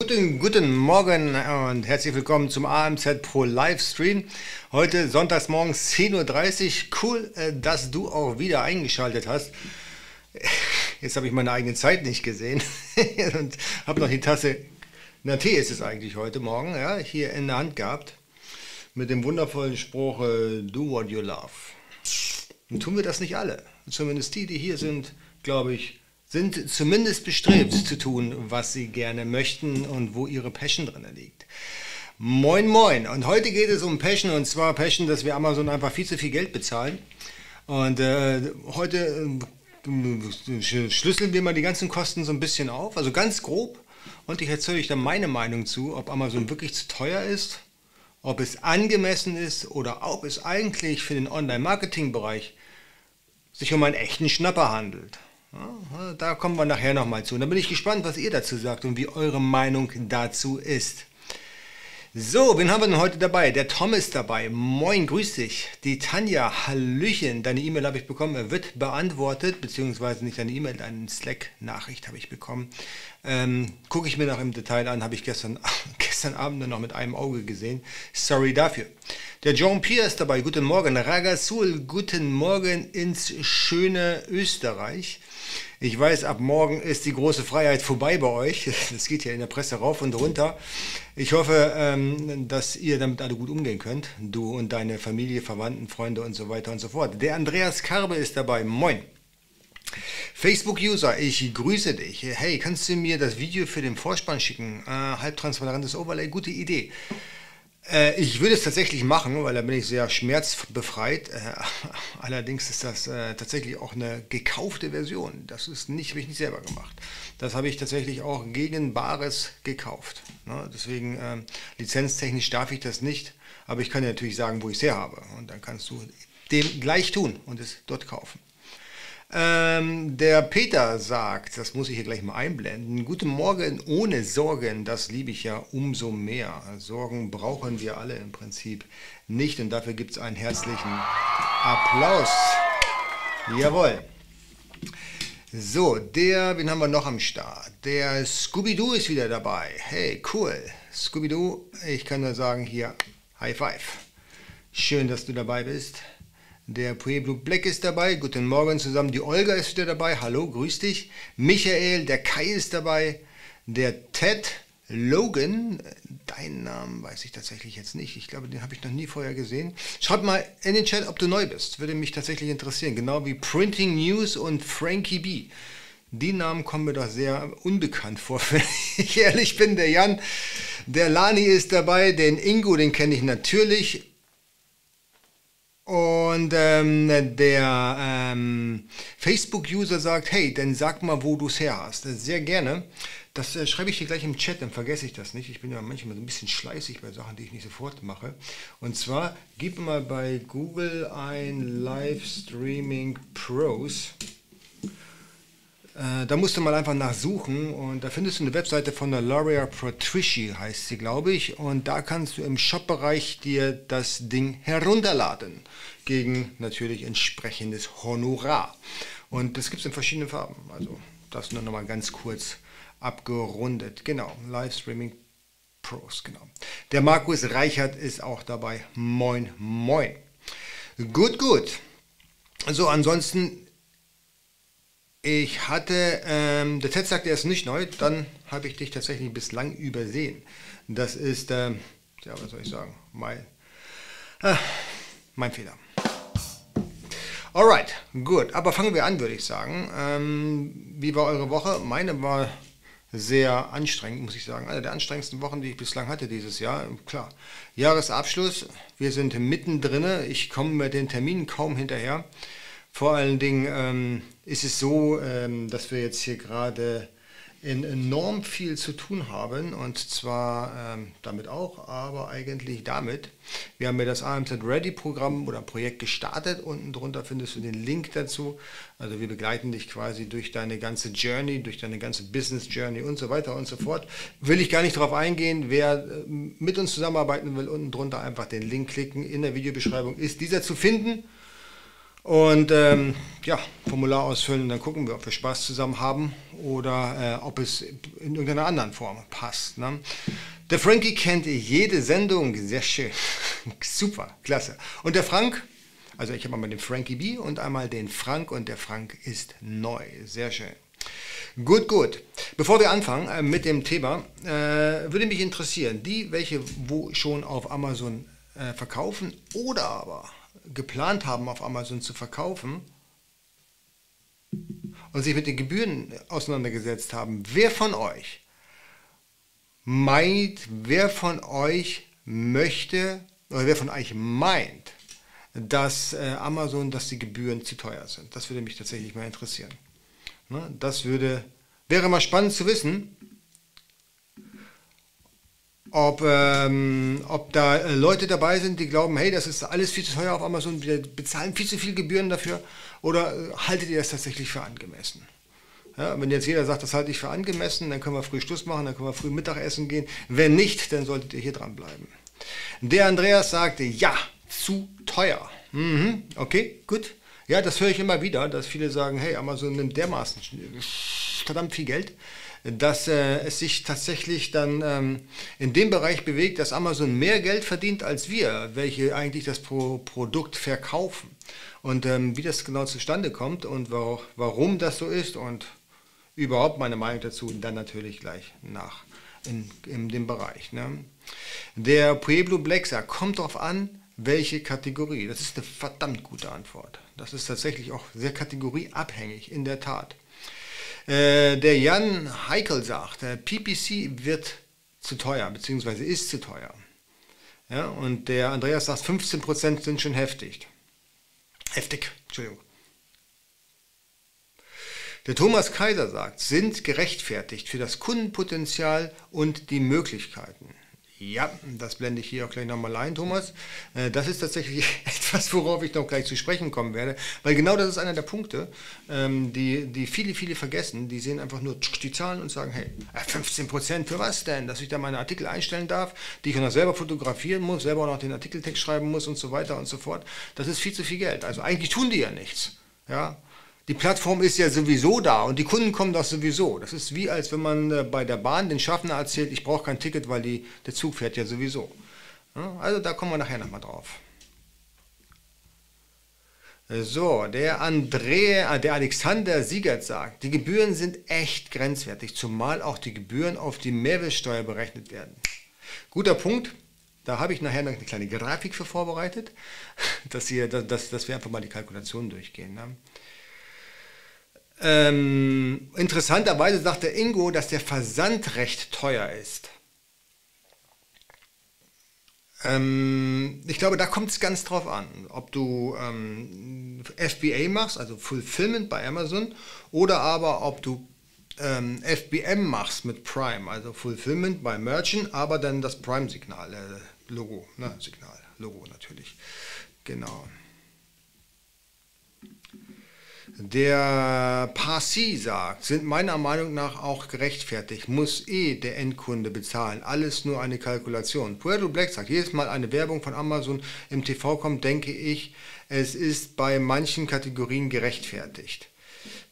Guten, guten Morgen und herzlich willkommen zum AMZ Pro Livestream. Heute sonntags morgens 10.30 Uhr. Cool, äh, dass du auch wieder eingeschaltet hast. Jetzt habe ich meine eigene Zeit nicht gesehen und habe noch die Tasse, na Tee ist es eigentlich heute Morgen, ja, hier in der Hand gehabt. Mit dem wundervollen Spruch, äh, do what you love. Und tun wir das nicht alle. Zumindest die, die hier sind, glaube ich, sind zumindest bestrebt zu tun, was sie gerne möchten und wo ihre Passion drin liegt. Moin, moin. Und heute geht es um Passion und zwar Passion, dass wir Amazon einfach viel zu viel Geld bezahlen. Und äh, heute äh, schlüsseln wir mal die ganzen Kosten so ein bisschen auf, also ganz grob. Und ich erzähle euch dann meine Meinung zu, ob Amazon wirklich zu teuer ist, ob es angemessen ist oder ob es eigentlich für den Online-Marketing-Bereich sich um einen echten Schnapper handelt. Da kommen wir nachher nochmal zu. Und da bin ich gespannt, was ihr dazu sagt und wie eure Meinung dazu ist. So, wen haben wir denn heute dabei? Der Tom ist dabei. Moin, grüß dich. Die Tanja, Hallöchen. Deine E-Mail habe ich bekommen. Er wird beantwortet, beziehungsweise nicht deine E-Mail, deine Slack-Nachricht habe ich bekommen. Ähm, Gucke ich mir noch im Detail an, habe ich gestern, gestern Abend noch mit einem Auge gesehen. Sorry dafür. Der John Pierre ist dabei. Guten Morgen. Ragasul, guten Morgen ins schöne Österreich. Ich weiß, ab morgen ist die große Freiheit vorbei bei euch. Das geht ja in der Presse rauf und runter. Ich hoffe, ähm, dass ihr damit alle gut umgehen könnt. Du und deine Familie, Verwandten, Freunde und so weiter und so fort. Der Andreas Karbe ist dabei. Moin. Facebook-User, ich grüße dich. Hey, kannst du mir das Video für den Vorspann schicken? Äh, halbtransparentes Overlay, gute Idee. Äh, ich würde es tatsächlich machen, weil da bin ich sehr schmerzbefreit. Äh, allerdings ist das äh, tatsächlich auch eine gekaufte Version. Das ist nicht, habe ich nicht selber gemacht. Das habe ich tatsächlich auch gegen Bares gekauft. Ne? Deswegen ähm, lizenztechnisch darf ich das nicht, aber ich kann dir natürlich sagen, wo ich es her habe. Und dann kannst du dem gleich tun und es dort kaufen. Ähm, der Peter sagt, das muss ich hier gleich mal einblenden. Guten Morgen ohne Sorgen, das liebe ich ja umso mehr. Sorgen brauchen wir alle im Prinzip nicht und dafür gibt es einen herzlichen Applaus. Jawohl. So, der, wen haben wir noch am Start? Der Scooby-Doo ist wieder dabei. Hey, cool. Scooby-Doo, ich kann nur sagen, hier, High Five. Schön, dass du dabei bist. Der Pueblo Black ist dabei. Guten Morgen zusammen. Die Olga ist wieder dabei. Hallo, grüß dich. Michael, der Kai ist dabei. Der Ted Logan. Deinen Namen weiß ich tatsächlich jetzt nicht. Ich glaube, den habe ich noch nie vorher gesehen. Schreib mal in den Chat, ob du neu bist. Würde mich tatsächlich interessieren. Genau wie Printing News und Frankie B. Die Namen kommen mir doch sehr unbekannt vor, wenn ich ehrlich bin. Der Jan, der Lani ist dabei, den Ingo, den kenne ich natürlich. Und ähm, der ähm, Facebook-User sagt, hey, dann sag mal, wo du es her hast. Sehr gerne. Das äh, schreibe ich dir gleich im Chat, dann vergesse ich das nicht. Ich bin ja manchmal so ein bisschen schleißig bei Sachen, die ich nicht sofort mache. Und zwar, gib mal bei Google ein Livestreaming Pros. Äh, da musst du mal einfach nachsuchen und da findest du eine Webseite von der Laura Patrici, heißt sie, glaube ich. Und da kannst du im Shop-Bereich dir das Ding herunterladen. Gegen natürlich entsprechendes Honorar. Und das gibt es in verschiedenen Farben. Also das nur nochmal ganz kurz abgerundet. Genau, Livestreaming Pros, genau. Der Markus Reichert ist auch dabei. Moin, moin. Gut, gut. So, ansonsten ich hatte, ähm, der Ted sagt, er ist nicht neu, dann habe ich dich tatsächlich bislang übersehen. Das ist, ähm, ja, was soll ich sagen, mein, äh, mein Fehler. Alright, gut, aber fangen wir an, würde ich sagen. Ähm, wie war eure Woche? Meine war sehr anstrengend, muss ich sagen. Eine der anstrengendsten Wochen, die ich bislang hatte dieses Jahr. Klar, Jahresabschluss, wir sind mittendrin. Ich komme mit den Terminen kaum hinterher. Vor allen Dingen ähm, ist es so, ähm, dass wir jetzt hier gerade enorm viel zu tun haben und zwar ähm, damit auch, aber eigentlich damit. Wir haben ja das AMZ Ready Programm oder Projekt gestartet. Unten drunter findest du den Link dazu. Also wir begleiten dich quasi durch deine ganze Journey, durch deine ganze Business Journey und so weiter und so fort. Will ich gar nicht darauf eingehen. Wer äh, mit uns zusammenarbeiten will, unten drunter einfach den Link klicken. In der Videobeschreibung ist dieser zu finden. Und ähm, ja, Formular ausfüllen und dann gucken wir, ob wir Spaß zusammen haben oder äh, ob es in irgendeiner anderen Form passt. Ne? Der Frankie kennt jede Sendung, sehr schön, super, klasse. Und der Frank, also ich habe einmal den Frankie B und einmal den Frank und der Frank ist neu, sehr schön. Gut, gut. Bevor wir anfangen äh, mit dem Thema, äh, würde mich interessieren, die, welche wo schon auf Amazon äh, verkaufen oder aber geplant haben, auf Amazon zu verkaufen und sich mit den Gebühren auseinandergesetzt haben, wer von euch meint, wer von euch möchte oder wer von euch meint, dass äh, Amazon, dass die Gebühren zu teuer sind. Das würde mich tatsächlich mal interessieren. Ne? Das würde, wäre mal spannend zu wissen, ob, ähm, ob da äh, Leute dabei sind, die glauben, hey, das ist alles viel zu teuer auf Amazon, wir bezahlen viel zu viel Gebühren dafür, oder äh, haltet ihr das tatsächlich für angemessen? Ja, wenn jetzt jeder sagt, das halte ich für angemessen, dann können wir früh Schluss machen, dann können wir früh Mittagessen gehen. Wenn nicht, dann solltet ihr hier dranbleiben. Der Andreas sagte, ja, zu teuer. Mhm, okay, gut. Ja, das höre ich immer wieder, dass viele sagen, hey, Amazon nimmt dermaßen verdammt viel Geld dass äh, es sich tatsächlich dann ähm, in dem Bereich bewegt, dass Amazon mehr Geld verdient als wir, welche eigentlich das Pro Produkt verkaufen. Und ähm, wie das genau zustande kommt und wa warum das so ist und überhaupt meine Meinung dazu, dann natürlich gleich nach in, in dem Bereich. Ne? Der Pueblo Black sagt, kommt darauf an, welche Kategorie. Das ist eine verdammt gute Antwort. Das ist tatsächlich auch sehr kategorieabhängig, in der Tat. Äh, der Jan Heikel sagt, der PPC wird zu teuer, beziehungsweise ist zu teuer. Ja, und der Andreas sagt, 15% sind schon heftig. Heftig, Entschuldigung. Der Thomas Kaiser sagt, sind gerechtfertigt für das Kundenpotenzial und die Möglichkeiten. Ja, das blende ich hier auch gleich nochmal ein, Thomas. Äh, das ist tatsächlich etwas, worauf ich noch gleich zu sprechen kommen werde, weil genau das ist einer der Punkte, ähm, die, die viele, viele vergessen. Die sehen einfach nur die Zahlen und sagen, hey, 15 äh, Prozent für was denn? Dass ich da meine Artikel einstellen darf, die ich noch selber fotografieren muss, selber auch noch den Artikeltext schreiben muss und so weiter und so fort. Das ist viel zu viel Geld. Also eigentlich tun die ja nichts. Ja, die Plattform ist ja sowieso da und die Kunden kommen doch sowieso. Das ist wie als wenn man äh, bei der Bahn den Schaffner erzählt, ich brauche kein Ticket, weil die, der Zug fährt ja sowieso. Also da kommen wir nachher nochmal drauf. So, der André, äh, der Alexander Siegert sagt, die Gebühren sind echt grenzwertig, zumal auch die Gebühren auf die Mehrwertsteuer berechnet werden. Guter Punkt. Da habe ich nachher noch eine kleine Grafik für vorbereitet, dass, ihr, dass, dass wir einfach mal die Kalkulation durchgehen. Ne? Ähm, interessanterweise sagt der Ingo, dass der Versand recht teuer ist. Ähm, ich glaube, da kommt es ganz drauf an, ob du ähm, FBA machst, also Fulfillment bei Amazon, oder aber ob du ähm, FBM machst mit Prime, also Fulfillment bei Merchant, aber dann das Prime-Signal, äh, Logo, ne, Signal, Logo natürlich. Genau. Der Parsi sagt, sind meiner Meinung nach auch gerechtfertigt, muss eh der Endkunde bezahlen, alles nur eine Kalkulation. Puerto Black sagt, jedes Mal eine Werbung von Amazon im TV kommt, denke ich, es ist bei manchen Kategorien gerechtfertigt.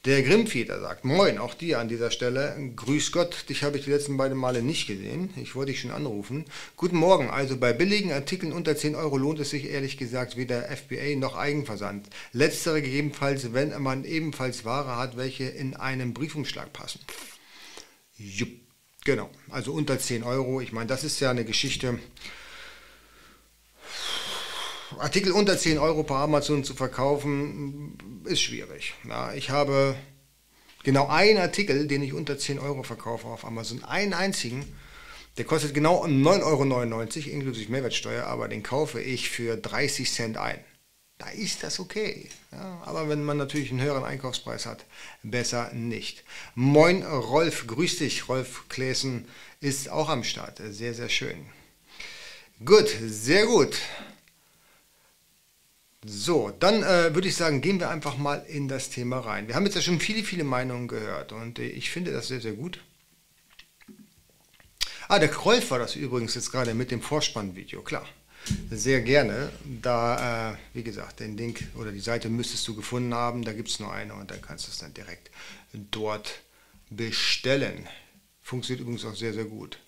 Der Grimmfeder sagt, moin, auch dir an dieser Stelle. Grüß Gott, dich habe ich die letzten beiden Male nicht gesehen. Ich wollte dich schon anrufen. Guten Morgen, also bei billigen Artikeln unter 10 Euro lohnt es sich ehrlich gesagt weder FBA noch Eigenversand. Letztere gegebenenfalls, wenn man ebenfalls Ware hat, welche in einen Briefumschlag passen. Jupp, genau, also unter 10 Euro. Ich meine, das ist ja eine Geschichte. Artikel unter 10 Euro per Amazon zu verkaufen, ist schwierig. Ja, ich habe genau einen Artikel, den ich unter 10 Euro verkaufe auf Amazon, einen einzigen, der kostet genau 9,99 Euro inklusive Mehrwertsteuer, aber den kaufe ich für 30 Cent ein. Da ist das okay. Ja, aber wenn man natürlich einen höheren Einkaufspreis hat, besser nicht. Moin Rolf, grüß dich. Rolf Kläsen ist auch am Start. Sehr, sehr schön. Gut, sehr gut. So, dann äh, würde ich sagen, gehen wir einfach mal in das Thema rein. Wir haben jetzt ja schon viele, viele Meinungen gehört und äh, ich finde das sehr, sehr gut. Ah, der Rolf war das übrigens jetzt gerade mit dem Vorspannvideo, klar. sehr gerne. Da, äh, wie gesagt, den Link oder die Seite müsstest du gefunden haben. Da gibt es nur eine und dann kannst du es dann direkt dort bestellen. Funktioniert übrigens auch sehr, sehr gut.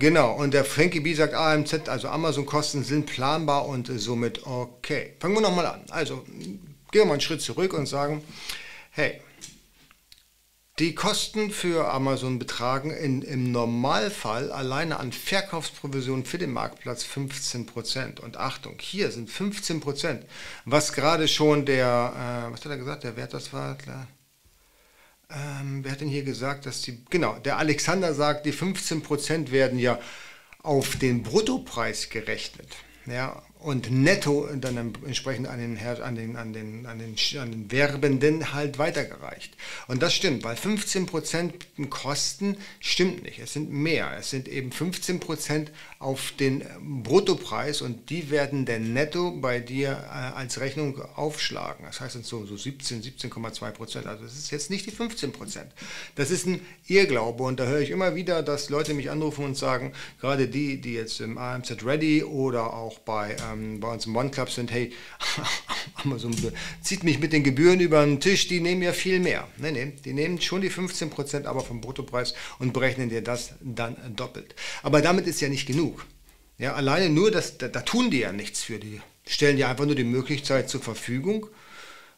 Genau, und der Frankie B sagt AMZ, also Amazon-Kosten sind planbar und somit okay. Fangen wir nochmal an. Also gehen wir mal einen Schritt zurück und sagen, hey, die Kosten für Amazon betragen in, im Normalfall alleine an Verkaufsprovisionen für den Marktplatz 15%. Und Achtung, hier sind 15%, was gerade schon der, äh, was hat er gesagt, der Wert das war, klar. Ähm, wer hat denn hier gesagt, dass die, genau, der Alexander sagt, die 15% werden ja auf den Bruttopreis gerechnet. Ja, und netto dann entsprechend an den, an den, an den, an den, an den Werbenden halt weitergereicht. Und das stimmt, weil 15% Kosten stimmt nicht. Es sind mehr. Es sind eben 15% auf den Bruttopreis und die werden dann netto bei dir äh, als Rechnung aufschlagen. Das heißt so, so 17, 17,2%. Also das ist jetzt nicht die 15%. Das ist ein Irrglaube und da höre ich immer wieder, dass Leute mich anrufen und sagen, gerade die, die jetzt im AMZ Ready oder auch bei ähm, bei uns im One Club sind, hey, Amazon zieht mich mit den Gebühren über den Tisch, die nehmen ja viel mehr. Nee, nee, die nehmen schon die 15%, aber vom Bruttopreis und berechnen dir das dann doppelt. Aber damit ist ja nicht genug. Ja, alleine nur, das, da, da tun die ja nichts für. Die stellen dir einfach nur die Möglichkeit zur Verfügung,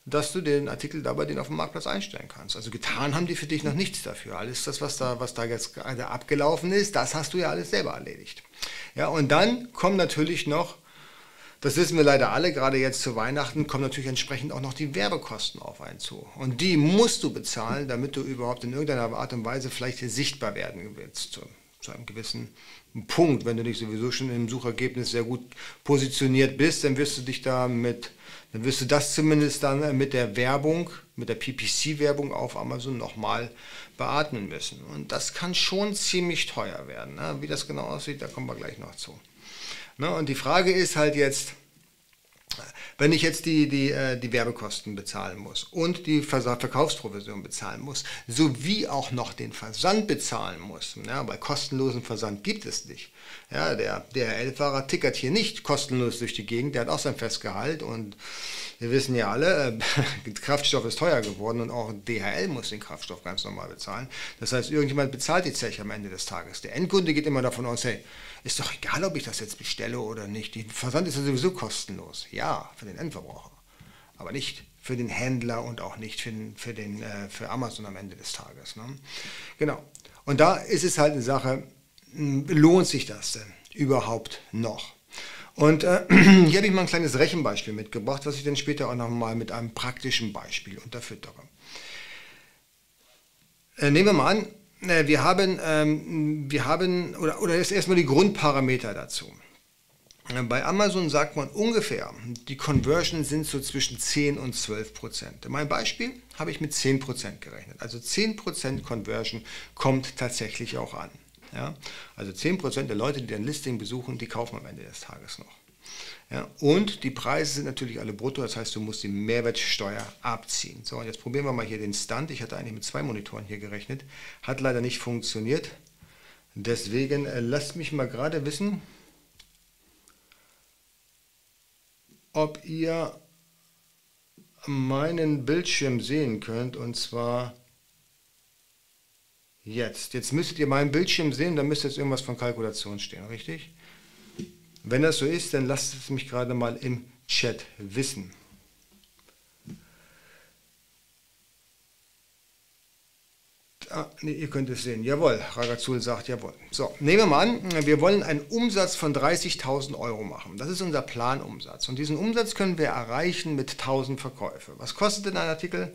dass du den Artikel dabei den auf dem Marktplatz einstellen kannst. Also getan haben die für dich noch nichts dafür. Alles das, was da, was da jetzt gerade abgelaufen ist, das hast du ja alles selber erledigt. Ja, und dann kommen natürlich noch das wissen wir leider alle, gerade jetzt zu Weihnachten kommen natürlich entsprechend auch noch die Werbekosten auf einen zu. Und die musst du bezahlen, damit du überhaupt in irgendeiner Art und Weise vielleicht sichtbar werden willst. Zu, zu einem gewissen Punkt. Wenn du dich sowieso schon im Suchergebnis sehr gut positioniert bist, dann wirst du dich da mit, dann wirst du das zumindest dann mit der Werbung, mit der PPC-Werbung auf Amazon nochmal beatmen müssen. Und das kann schon ziemlich teuer werden. Ne? Wie das genau aussieht, da kommen wir gleich noch zu. Ne? Und die Frage ist halt jetzt, wenn ich jetzt die, die, äh, die Werbekosten bezahlen muss und die Verkaufsprovision bezahlen muss, sowie auch noch den Versand bezahlen muss, ja, weil kostenlosen Versand gibt es nicht. Ja, der DHL-Fahrer tickert hier nicht kostenlos durch die Gegend, der hat auch sein Festgehalt und wir wissen ja alle, äh, Kraftstoff ist teuer geworden und auch DHL muss den Kraftstoff ganz normal bezahlen. Das heißt, irgendjemand bezahlt die Zeche am Ende des Tages. Der Endkunde geht immer davon aus, hey, ist doch egal, ob ich das jetzt bestelle oder nicht. Der Versand ist ja sowieso kostenlos. Ja, für den Endverbraucher. Aber nicht für den Händler und auch nicht für, den, für, den, äh, für Amazon am Ende des Tages. Ne? Genau. Und da ist es halt eine Sache, hm, lohnt sich das denn überhaupt noch? Und äh, hier habe ich mal ein kleines Rechenbeispiel mitgebracht, was ich dann später auch nochmal mit einem praktischen Beispiel unterfüttere. Äh, nehmen wir mal an, wir haben, ähm, wir haben oder, oder ist erstmal die Grundparameter dazu. Bei Amazon sagt man ungefähr, die Conversion sind so zwischen 10 und 12 Prozent. In meinem Beispiel habe ich mit 10 Prozent gerechnet. Also 10 Prozent Conversion kommt tatsächlich auch an. Ja? Also 10 Prozent der Leute, die dein Listing besuchen, die kaufen am Ende des Tages noch. Ja, und die Preise sind natürlich alle brutto, das heißt, du musst die Mehrwertsteuer abziehen. So, und jetzt probieren wir mal hier den Stand. Ich hatte eigentlich mit zwei Monitoren hier gerechnet. Hat leider nicht funktioniert. Deswegen äh, lasst mich mal gerade wissen, ob ihr meinen Bildschirm sehen könnt. Und zwar jetzt. Jetzt müsstet ihr meinen Bildschirm sehen, da müsste jetzt irgendwas von Kalkulation stehen, richtig? Wenn das so ist, dann lasst es mich gerade mal im Chat wissen. Ah, nee, ihr könnt es sehen. Jawohl, Ragazul sagt jawohl. So, nehmen wir mal an, wir wollen einen Umsatz von 30.000 Euro machen. Das ist unser Planumsatz. Und diesen Umsatz können wir erreichen mit 1000 Verkäufe. Was kostet denn ein Artikel?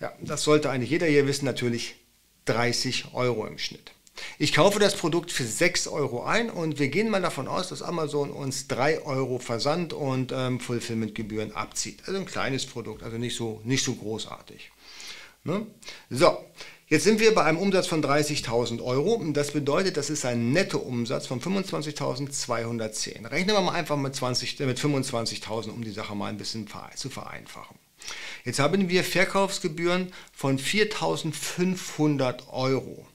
Ja, das sollte eigentlich jeder hier wissen, natürlich 30 Euro im Schnitt. Ich kaufe das Produkt für 6 Euro ein und wir gehen mal davon aus, dass Amazon uns 3 Euro Versand und ähm, Fulfillmentgebühren abzieht. Also ein kleines Produkt, also nicht so, nicht so großartig. Ne? So, jetzt sind wir bei einem Umsatz von 30.000 Euro. Das bedeutet, das ist ein Nettoumsatz von 25.210. Rechnen wir mal einfach mit, äh, mit 25.000, um die Sache mal ein bisschen zu vereinfachen. Jetzt haben wir Verkaufsgebühren von 4.500 Euro.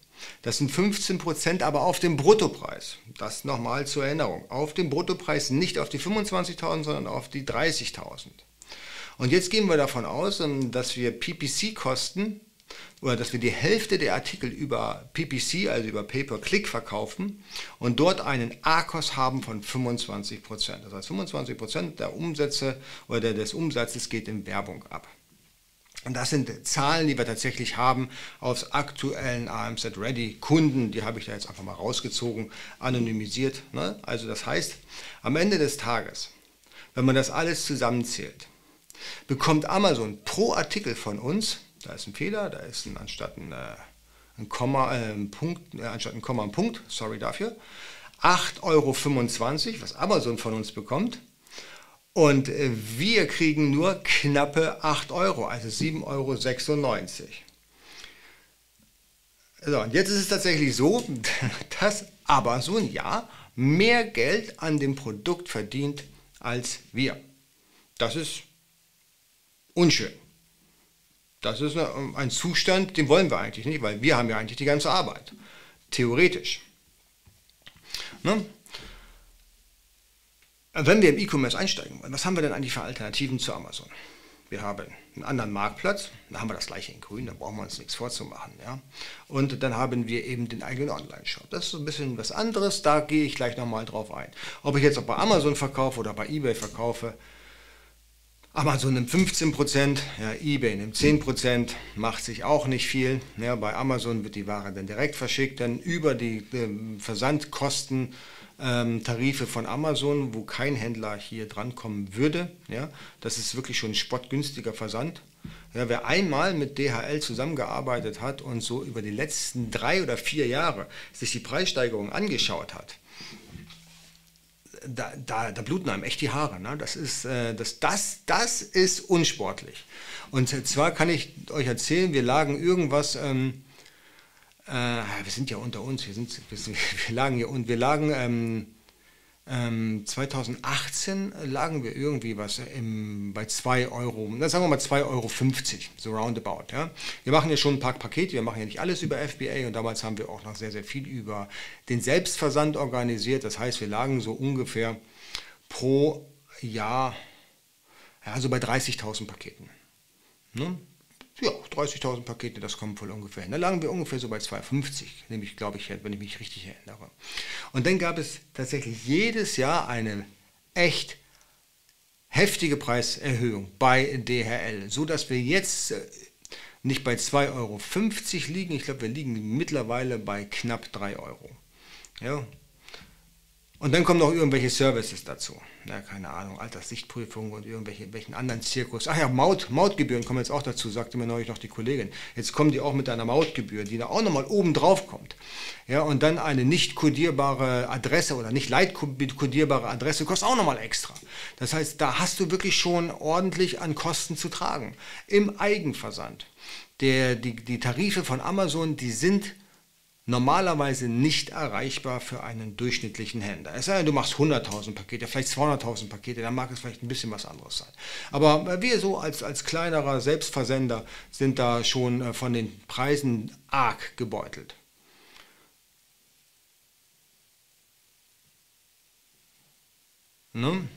Das sind 15% aber auf dem Bruttopreis. Das nochmal zur Erinnerung. Auf dem Bruttopreis nicht auf die 25.000, sondern auf die 30.000. Und jetzt gehen wir davon aus, ähm, dass wir PPC-Kosten oder dass wir die Hälfte der Artikel über PPC, also über Pay-per-Click verkaufen und dort einen ARKOS haben von 25%. Das heißt 25% der Umsätze oder des Umsatzes geht in Werbung ab. Und das sind Zahlen, die wir tatsächlich haben aus aktuellen AMZ Ready Kunden. Die habe ich da jetzt einfach mal rausgezogen, anonymisiert. Ne? Also das heißt, am Ende des Tages, wenn man das alles zusammenzählt, bekommt Amazon pro Artikel von uns, da ist ein Fehler, da ist ein, anstatt ein, äh, ein Komma, äh, ein Punkt, äh, anstatt ein Komma ein Punkt, sorry dafür, 8,25 Euro, was Amazon von uns bekommt. Und äh, wir kriegen nur knappe 8 Euro, also 7,96 Euro. So, und jetzt ist es tatsächlich so, dass Amazon ja mehr Geld an dem Produkt verdient als wir. Das ist unschön. Das ist ein Zustand, den wollen wir eigentlich nicht, weil wir haben ja eigentlich die ganze Arbeit. Theoretisch. Ne? Wenn wir im E-Commerce einsteigen wollen, was haben wir denn eigentlich für Alternativen zu Amazon? Wir haben einen anderen Marktplatz, da haben wir das gleiche in grün, da brauchen wir uns nichts vorzumachen. Ja? Und dann haben wir eben den eigenen Online-Shop. Das ist ein bisschen was anderes, da gehe ich gleich nochmal drauf ein. Ob ich jetzt auch bei Amazon verkaufe oder bei eBay verkaufe, Amazon nimmt 15%, ja, eBay nimmt 10%, macht sich auch nicht viel. Ja, bei Amazon wird die Ware dann direkt verschickt, dann über die äh, Versandkosten ähm, Tarife von Amazon, wo kein Händler hier drankommen würde. Ja, das ist wirklich schon ein spottgünstiger Versand. Ja, wer einmal mit DHL zusammengearbeitet hat und so über die letzten drei oder vier Jahre sich die Preissteigerung angeschaut hat, da, da, da bluten einem echt die Haare. Ne? Das, ist, äh, das, das, das ist unsportlich. Und zwar kann ich euch erzählen, wir lagen irgendwas ähm, äh, wir sind ja unter uns, wir, sind, wir, wir lagen hier und wir lagen ähm, ähm, 2018 lagen wir irgendwie was im, bei 2 Euro, na, sagen wir mal 2,50 Euro, so roundabout. Ja. Wir machen ja schon ein paar Pakete, wir machen ja nicht alles über FBA und damals haben wir auch noch sehr, sehr viel über den Selbstversand organisiert. Das heißt, wir lagen so ungefähr pro Jahr ja, so bei 30.000 Paketen. Ne? Ja, 30.000 Pakete, das kommt wohl ungefähr hin. Da lagen wir ungefähr so bei 2,50, nämlich, glaube ich, wenn ich mich richtig erinnere. Und dann gab es tatsächlich jedes Jahr eine echt heftige Preiserhöhung bei DHL, so dass wir jetzt äh, nicht bei 2,50 Euro liegen, ich glaube, wir liegen mittlerweile bei knapp 3 Euro. Ja, und dann kommen noch irgendwelche Services dazu. Ja, keine Ahnung, Alterssichtprüfung und irgendwelchen anderen Zirkus. Ach ja, Maut, Mautgebühren kommen jetzt auch dazu, sagte mir neulich noch die Kollegin. Jetzt kommen die auch mit einer Mautgebühr, die da auch nochmal oben drauf kommt. Ja, und dann eine nicht kodierbare Adresse oder nicht leitkodierbare Adresse kostet auch nochmal extra. Das heißt, da hast du wirklich schon ordentlich an Kosten zu tragen. Im Eigenversand. Der, die, die Tarife von Amazon, die sind normalerweise nicht erreichbar für einen durchschnittlichen Händler. Es sei denn, du machst 100.000 Pakete, vielleicht 200.000 Pakete, dann mag es vielleicht ein bisschen was anderes sein. Aber wir so als, als kleinerer Selbstversender sind da schon äh, von den Preisen arg gebeutelt. Ne?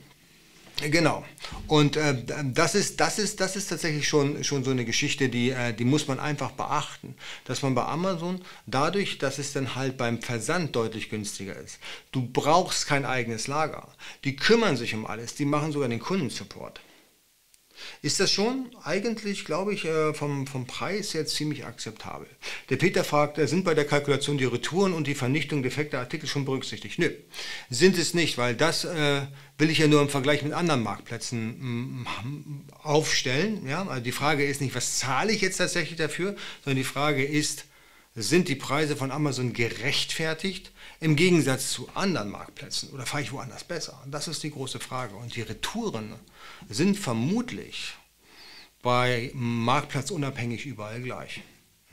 Genau. Und äh, das, ist, das, ist, das ist tatsächlich schon, schon so eine Geschichte, die, äh, die muss man einfach beachten. Dass man bei Amazon, dadurch, dass es dann halt beim Versand deutlich günstiger ist, du brauchst kein eigenes Lager. Die kümmern sich um alles, die machen sogar den Kundensupport ist das schon eigentlich, glaube ich, äh, vom, vom Preis her ziemlich akzeptabel. Der Peter fragt, sind bei der Kalkulation die Retouren und die Vernichtung defekter Artikel schon berücksichtigt? Nö, sind es nicht, weil das äh, will ich ja nur im Vergleich mit anderen Marktplätzen mm, aufstellen. Ja? Also die Frage ist nicht, was zahle ich jetzt tatsächlich dafür, sondern die Frage ist, sind die Preise von Amazon gerechtfertigt im Gegensatz zu anderen Marktplätzen oder fahre ich woanders besser? Das ist die große Frage. Und die Retouren sind vermutlich bei Marktplatz unabhängig überall gleich.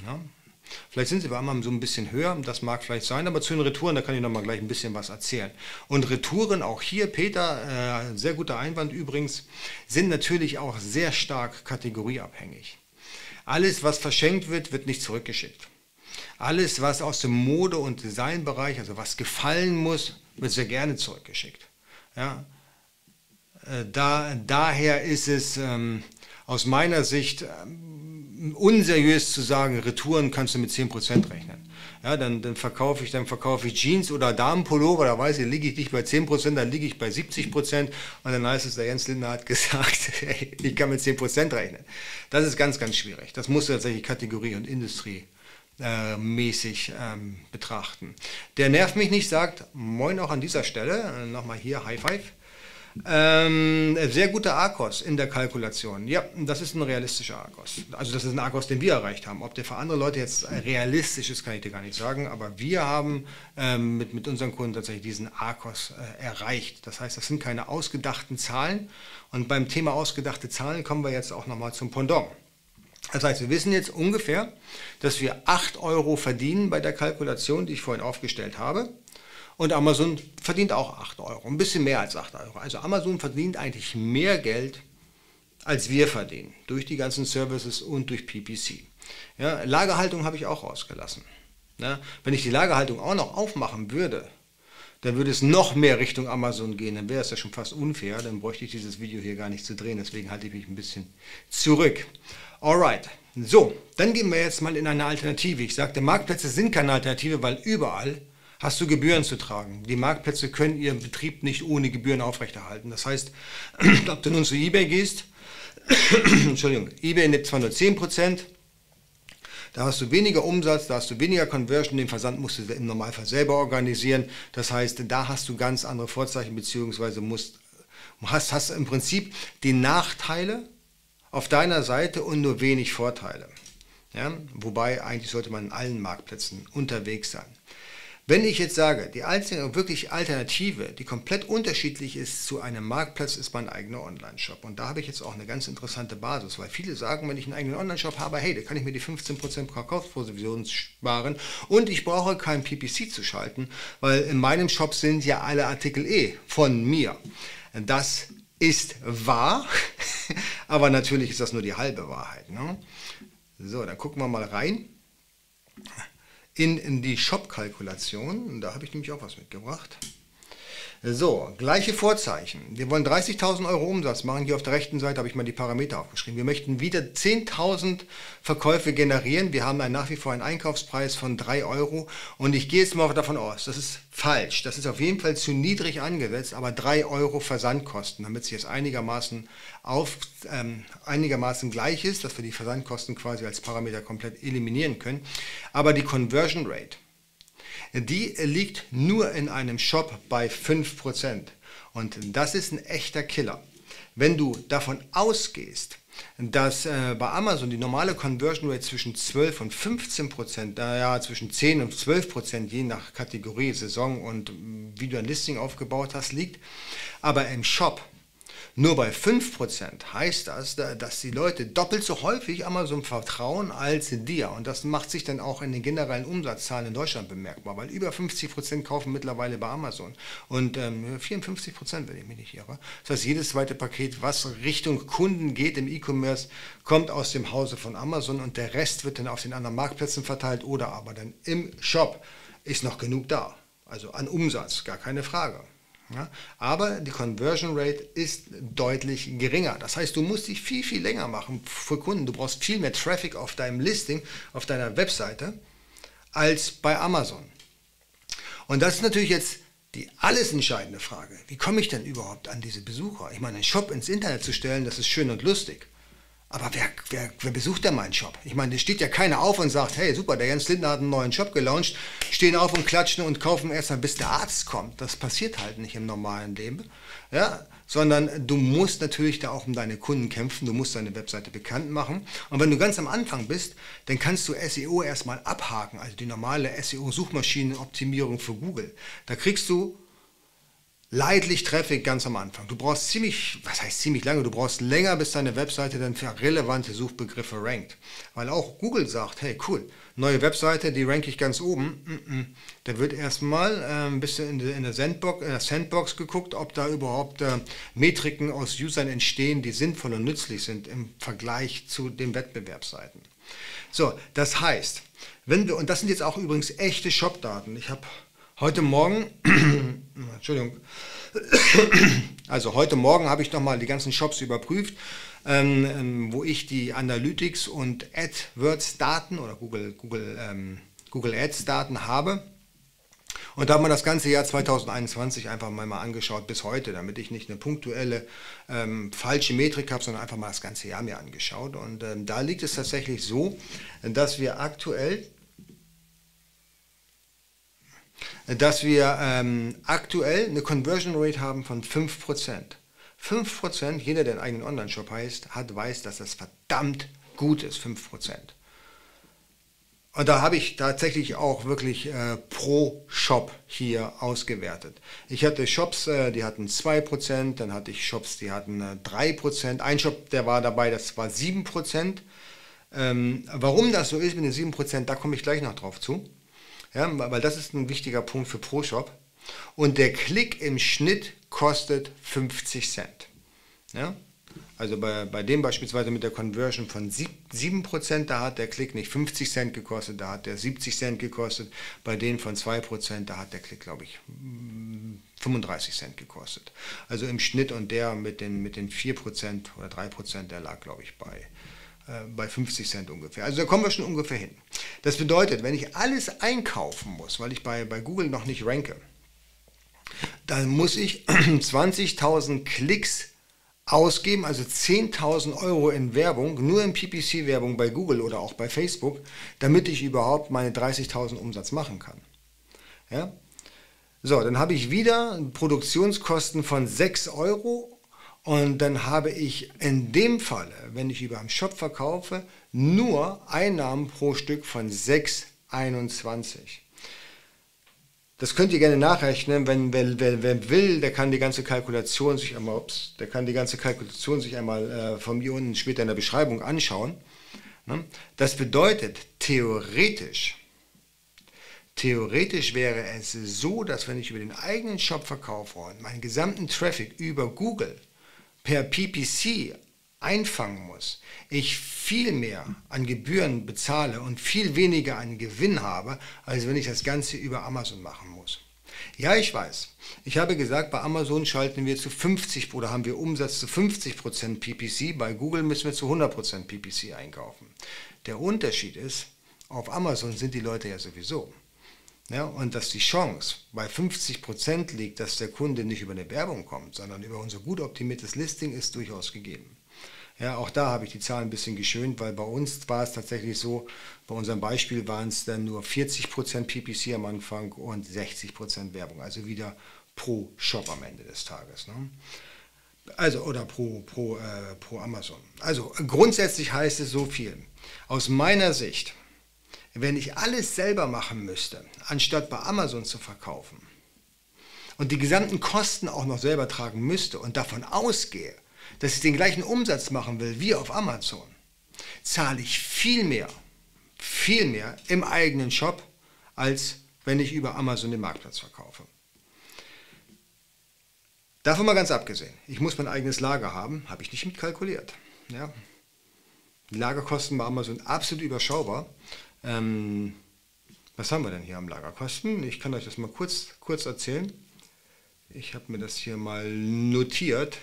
Ja? Vielleicht sind sie bei Amazon so ein bisschen höher, das mag vielleicht sein, aber zu den Retouren, da kann ich noch mal gleich ein bisschen was erzählen. Und Retouren, auch hier, Peter, äh, sehr guter Einwand übrigens, sind natürlich auch sehr stark kategorieabhängig. Alles, was verschenkt wird, wird nicht zurückgeschickt. Alles, was aus dem Mode- und Designbereich, also was gefallen muss, wird sehr gerne zurückgeschickt. Ja? Äh, da, daher ist es ähm, aus meiner Sicht ähm, unseriös zu sagen, Retouren kannst du mit 10% rechnen. Ja, dann, dann verkaufe ich, dann verkaufe ich Jeans oder Damenpullover, da weiß ich, liege ich nicht bei 10%, dann liege ich bei 70% und dann heißt es, der Jens Lindner hat gesagt, ich kann mit 10% rechnen. Das ist ganz, ganz schwierig. Das muss tatsächlich Kategorie und Industrie äh, mäßig ähm, betrachten. Der nervt mich nicht, sagt, moin auch an dieser Stelle, nochmal hier, High Five. Ähm, sehr guter Arkos in der Kalkulation. Ja, das ist ein realistischer Arkos. Also das ist ein Arkos, den wir erreicht haben. Ob der für andere Leute jetzt realistisch ist, kann ich dir gar nicht sagen. Aber wir haben ähm, mit, mit unseren Kunden tatsächlich diesen Arkos äh, erreicht. Das heißt, das sind keine ausgedachten Zahlen. Und beim Thema ausgedachte Zahlen kommen wir jetzt auch nochmal zum Pendant. Das heißt, wir wissen jetzt ungefähr, dass wir 8 Euro verdienen bei der Kalkulation, die ich vorhin aufgestellt habe. Und Amazon verdient auch 8 Euro, ein bisschen mehr als 8 Euro. Also Amazon verdient eigentlich mehr Geld, als wir verdienen, durch die ganzen Services und durch PPC. Ja, Lagerhaltung habe ich auch rausgelassen. Ja, wenn ich die Lagerhaltung auch noch aufmachen würde, dann würde es noch mehr Richtung Amazon gehen. Dann wäre es ja schon fast unfair. Dann bräuchte ich dieses Video hier gar nicht zu drehen. Deswegen halte ich mich ein bisschen zurück. Alright. So, dann gehen wir jetzt mal in eine Alternative. Ich sagte, Marktplätze sind keine Alternative, weil überall hast du Gebühren zu tragen. Die Marktplätze können ihren Betrieb nicht ohne Gebühren aufrechterhalten. Das heißt, ob du nun zu eBay gehst, Entschuldigung, eBay nimmt zwar nur 10%, da hast du weniger Umsatz, da hast du weniger Conversion, den Versand musst du im Normalfall selber organisieren. Das heißt, da hast du ganz andere Vorzeichen, beziehungsweise musst, hast, hast im Prinzip die Nachteile auf deiner Seite und nur wenig Vorteile. Ja? Wobei eigentlich sollte man in allen Marktplätzen unterwegs sein. Wenn ich jetzt sage, die einzige wirklich Alternative, die komplett unterschiedlich ist zu einem Marktplatz, ist mein eigener Online-Shop. Und da habe ich jetzt auch eine ganz interessante Basis, weil viele sagen, wenn ich einen eigenen Online-Shop habe, hey, da kann ich mir die 15% Verkaufsprovision sparen und ich brauche kein PPC zu schalten, weil in meinem Shop sind ja alle Artikel eh von mir. Das ist wahr, aber natürlich ist das nur die halbe Wahrheit. Ne? So, dann gucken wir mal rein in, in die Shop-Kalkulation. Da habe ich nämlich auch was mitgebracht. So, gleiche Vorzeichen. Wir wollen 30.000 Euro Umsatz machen. Hier auf der rechten Seite habe ich mal die Parameter aufgeschrieben. Wir möchten wieder 10.000 Verkäufe generieren. Wir haben nach wie vor einen Einkaufspreis von 3 Euro. Und ich gehe jetzt mal davon aus, das ist falsch. Das ist auf jeden Fall zu niedrig angesetzt, aber 3 Euro Versandkosten, damit sich jetzt einigermaßen, auf, ähm, einigermaßen gleich ist, dass wir die Versandkosten quasi als Parameter komplett eliminieren können. Aber die Conversion Rate, die liegt nur in einem Shop bei 5%. Und das ist ein echter Killer. Wenn du davon ausgehst, dass äh, bei Amazon die normale Conversion Rate zwischen 12 und 15 Prozent, naja, zwischen 10 und 12 Prozent, je nach Kategorie, Saison und wie du ein Listing aufgebaut hast, liegt. Aber im Shop nur bei 5% heißt das, dass die Leute doppelt so häufig Amazon vertrauen als dir. Und das macht sich dann auch in den generellen Umsatzzahlen in Deutschland bemerkbar, weil über 50% kaufen mittlerweile bei Amazon. Und ähm, 54%, wenn ich mich nicht irre. Das heißt, jedes zweite Paket, was Richtung Kunden geht im E-Commerce, kommt aus dem Hause von Amazon und der Rest wird dann auf den anderen Marktplätzen verteilt oder aber dann im Shop ist noch genug da. Also an Umsatz, gar keine Frage. Ja, aber die Conversion Rate ist deutlich geringer. Das heißt, du musst dich viel, viel länger machen für Kunden. Du brauchst viel mehr Traffic auf deinem Listing, auf deiner Webseite, als bei Amazon. Und das ist natürlich jetzt die alles entscheidende Frage. Wie komme ich denn überhaupt an diese Besucher? Ich meine, einen Shop ins Internet zu stellen, das ist schön und lustig. Aber wer, wer, wer besucht denn meinen Shop? Ich meine, es steht ja keiner auf und sagt, hey super, der Jens Lindner hat einen neuen Shop gelauncht, stehen auf und klatschen und kaufen erst mal, bis der Arzt kommt. Das passiert halt nicht im normalen Leben. Ja? Sondern du musst natürlich da auch um deine Kunden kämpfen, du musst deine Webseite bekannt machen. Und wenn du ganz am Anfang bist, dann kannst du SEO erstmal abhaken, also die normale SEO-Suchmaschinenoptimierung für Google. Da kriegst du leidlich Traffic ganz am Anfang. Du brauchst ziemlich, was heißt ziemlich lange, du brauchst länger, bis deine Webseite dann für relevante Suchbegriffe rankt. Weil auch Google sagt, hey cool, neue Webseite, die ranke ich ganz oben. Mm -mm. Da wird erstmal äh, ein bisschen in, der Sandbox, in der Sandbox geguckt, ob da überhaupt äh, Metriken aus Usern entstehen, die sinnvoll und nützlich sind im Vergleich zu den Wettbewerbsseiten. So, das heißt, wenn wir, und das sind jetzt auch übrigens echte Shop-Daten. Ich habe heute Morgen, Entschuldigung, also heute Morgen habe ich nochmal die ganzen Shops überprüft, ähm, ähm, wo ich die Analytics und AdWords-Daten oder Google, Google, ähm, Google Ads-Daten habe. Und da haben wir das ganze Jahr 2021 einfach mal, mal angeschaut bis heute, damit ich nicht eine punktuelle ähm, falsche Metrik habe, sondern einfach mal das ganze Jahr mir angeschaut. Und ähm, da liegt es tatsächlich so, dass wir aktuell dass wir ähm, aktuell eine Conversion Rate haben von 5%. 5%, jeder, der einen eigenen Online-Shop heißt, hat, weiß, dass das verdammt gut ist, 5%. Und da habe ich tatsächlich auch wirklich äh, pro Shop hier ausgewertet. Ich hatte Shops, äh, die hatten 2%, dann hatte ich Shops, die hatten äh, 3%. Ein Shop, der war dabei, das war 7%. Ähm, warum das so ist mit den 7%, da komme ich gleich noch drauf zu. Ja, weil das ist ein wichtiger Punkt für ProShop. Und der Klick im Schnitt kostet 50 Cent. Ja? Also bei, bei dem beispielsweise mit der Conversion von 7%, da hat der Klick nicht 50 Cent gekostet, da hat der 70 Cent gekostet. Bei denen von 2%, da hat der Klick, glaube ich, 35 Cent gekostet. Also im Schnitt und der mit den, mit den 4% oder 3%, der lag, glaube ich, bei, bei 50 Cent ungefähr. Also da kommen wir schon ungefähr hin. Das bedeutet, wenn ich alles einkaufen muss, weil ich bei, bei Google noch nicht ranke, dann muss ich 20.000 Klicks ausgeben, also 10.000 Euro in Werbung, nur in PPC-Werbung bei Google oder auch bei Facebook, damit ich überhaupt meine 30.000 Umsatz machen kann. Ja? So, dann habe ich wieder Produktionskosten von 6 Euro und dann habe ich in dem Falle, wenn ich über am Shop verkaufe, nur Einnahmen pro Stück von 6,21. Das könnt ihr gerne nachrechnen, wenn wer, wer, wer, will, der kann die ganze Kalkulation sich einmal, ups, der kann die ganze Kalkulation sich einmal äh, von mir unten später in der Beschreibung anschauen. Ne? Das bedeutet theoretisch, theoretisch wäre es so, dass wenn ich über den eigenen Shop verkaufe und meinen gesamten Traffic über Google per PPC einfangen muss, ich viel mehr an Gebühren bezahle und viel weniger an Gewinn habe, als wenn ich das Ganze über Amazon machen muss. Ja, ich weiß. Ich habe gesagt, bei Amazon schalten wir zu 50 oder haben wir Umsatz zu 50% PPC, bei Google müssen wir zu 100% PPC einkaufen. Der Unterschied ist, auf Amazon sind die Leute ja sowieso. Ja, und dass die Chance bei 50% liegt, dass der Kunde nicht über eine Werbung kommt, sondern über unser gut optimiertes Listing, ist durchaus gegeben. Ja, auch da habe ich die Zahlen ein bisschen geschönt, weil bei uns war es tatsächlich so, bei unserem Beispiel waren es dann nur 40% PPC am Anfang und 60% Werbung, also wieder pro Shop am Ende des Tages. Ne? Also, oder pro, pro, äh, pro Amazon. Also grundsätzlich heißt es so viel. Aus meiner Sicht, wenn ich alles selber machen müsste, anstatt bei Amazon zu verkaufen und die gesamten Kosten auch noch selber tragen müsste und davon ausgehe, dass ich den gleichen Umsatz machen will wie auf Amazon, zahle ich viel mehr, viel mehr im eigenen Shop, als wenn ich über Amazon den Marktplatz verkaufe. Davon mal ganz abgesehen, ich muss mein eigenes Lager haben, habe ich nicht mitkalkuliert. Ja. Die Lagerkosten bei Amazon absolut überschaubar. Ähm, was haben wir denn hier am Lagerkosten? Ich kann euch das mal kurz, kurz erzählen. Ich habe mir das hier mal notiert.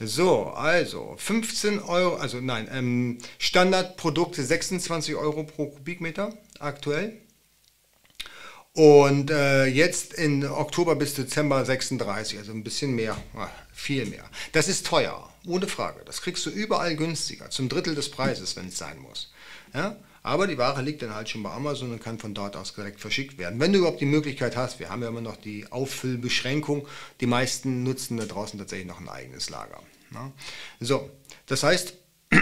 So, also 15 Euro, also nein, ähm, Standardprodukte 26 Euro pro Kubikmeter aktuell. Und äh, jetzt in Oktober bis Dezember 36, also ein bisschen mehr, ach, viel mehr. Das ist teuer, ohne Frage. Das kriegst du überall günstiger, zum Drittel des Preises, wenn es sein muss. Ja? Aber die Ware liegt dann halt schon bei Amazon und kann von dort aus direkt verschickt werden. Wenn du überhaupt die Möglichkeit hast, wir haben ja immer noch die Auffüllbeschränkung, die meisten nutzen da draußen tatsächlich noch ein eigenes Lager. Ne? So, das heißt,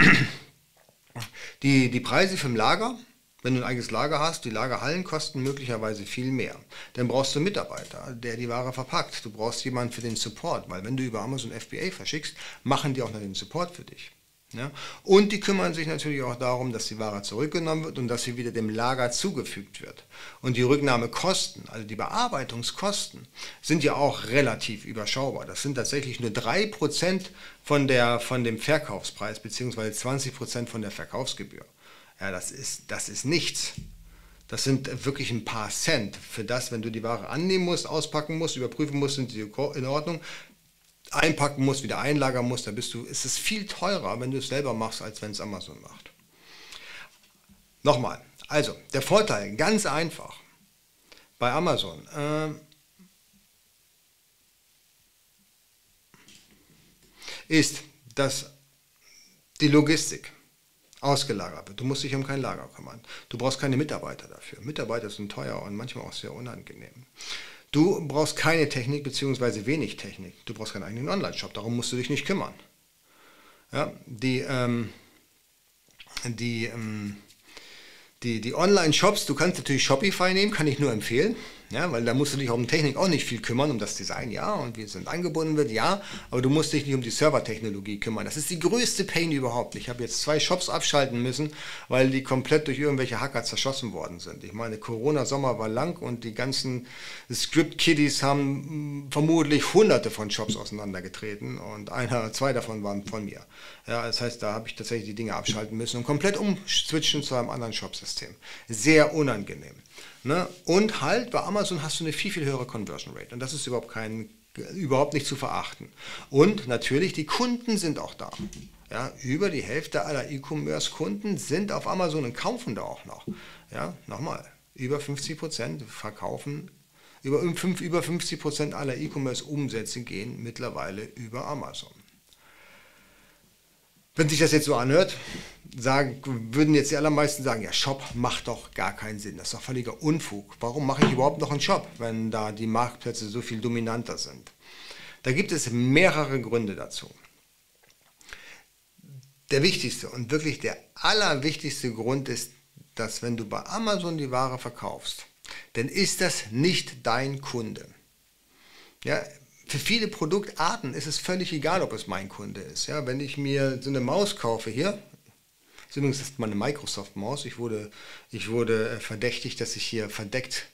die, die Preise für ein Lager, wenn du ein eigenes Lager hast, die Lagerhallen kosten möglicherweise viel mehr. Dann brauchst du einen Mitarbeiter, der die Ware verpackt. Du brauchst jemanden für den Support, weil wenn du über Amazon FBA verschickst, machen die auch noch den Support für dich. Ja? Und die kümmern sich natürlich auch darum, dass die Ware zurückgenommen wird und dass sie wieder dem Lager zugefügt wird. Und die Rücknahmekosten, also die Bearbeitungskosten, sind ja auch relativ überschaubar. Das sind tatsächlich nur 3% von, der, von dem Verkaufspreis bzw. 20% von der Verkaufsgebühr. Ja, das ist, das ist nichts. Das sind wirklich ein paar Cent für das, wenn du die Ware annehmen musst, auspacken musst, überprüfen musst, sind sie in Ordnung, einpacken musst, wieder einlagern musst, da bist du, ist es viel teurer, wenn du es selber machst, als wenn es Amazon macht. Nochmal, also der Vorteil, ganz einfach, bei Amazon. Äh, ist, dass die Logistik ausgelagert wird. Du musst dich um kein Lager kümmern. Du brauchst keine Mitarbeiter dafür. Mitarbeiter sind teuer und manchmal auch sehr unangenehm. Du brauchst keine Technik bzw. wenig Technik. Du brauchst keinen eigenen Online-Shop. Darum musst du dich nicht kümmern. Ja, die ähm, die ähm, die, die Online-Shops, du kannst natürlich Shopify nehmen, kann ich nur empfehlen. Ja, weil da musst du dich um Technik auch nicht viel kümmern, um das Design, ja, und wie es angebunden wird, ja, aber du musst dich nicht um die Servertechnologie kümmern. Das ist die größte Pain überhaupt. Ich habe jetzt zwei Shops abschalten müssen, weil die komplett durch irgendwelche Hacker zerschossen worden sind. Ich meine, Corona-Sommer war lang und die ganzen Script-Kiddies haben hm, vermutlich hunderte von Shops auseinandergetreten und einer, zwei davon waren von mir. Ja, das heißt, da habe ich tatsächlich die Dinge abschalten müssen und komplett umswitchen zu einem anderen Shopsystem. Sehr unangenehm. Ne? Und halt, bei Amazon hast du eine viel, viel höhere Conversion Rate. Und das ist überhaupt, kein, überhaupt nicht zu verachten. Und natürlich, die Kunden sind auch da. Ja, über die Hälfte aller E-Commerce-Kunden sind auf Amazon und kaufen da auch noch. Ja, nochmal, über 50 Prozent verkaufen, über, über 50 Prozent aller E-Commerce-Umsätze gehen mittlerweile über Amazon. Wenn sich das jetzt so anhört, sagen, würden jetzt die allermeisten sagen, ja, Shop macht doch gar keinen Sinn. Das ist doch völliger Unfug. Warum mache ich überhaupt noch einen Shop, wenn da die Marktplätze so viel dominanter sind? Da gibt es mehrere Gründe dazu. Der wichtigste und wirklich der allerwichtigste Grund ist, dass wenn du bei Amazon die Ware verkaufst, dann ist das nicht dein Kunde. Ja, für viele Produktarten ist es völlig egal, ob es mein Kunde ist. Ja, wenn ich mir so eine Maus kaufe hier, das ist übrigens meine Microsoft-Maus, ich wurde, ich wurde äh, verdächtigt, dass ich hier verdeckt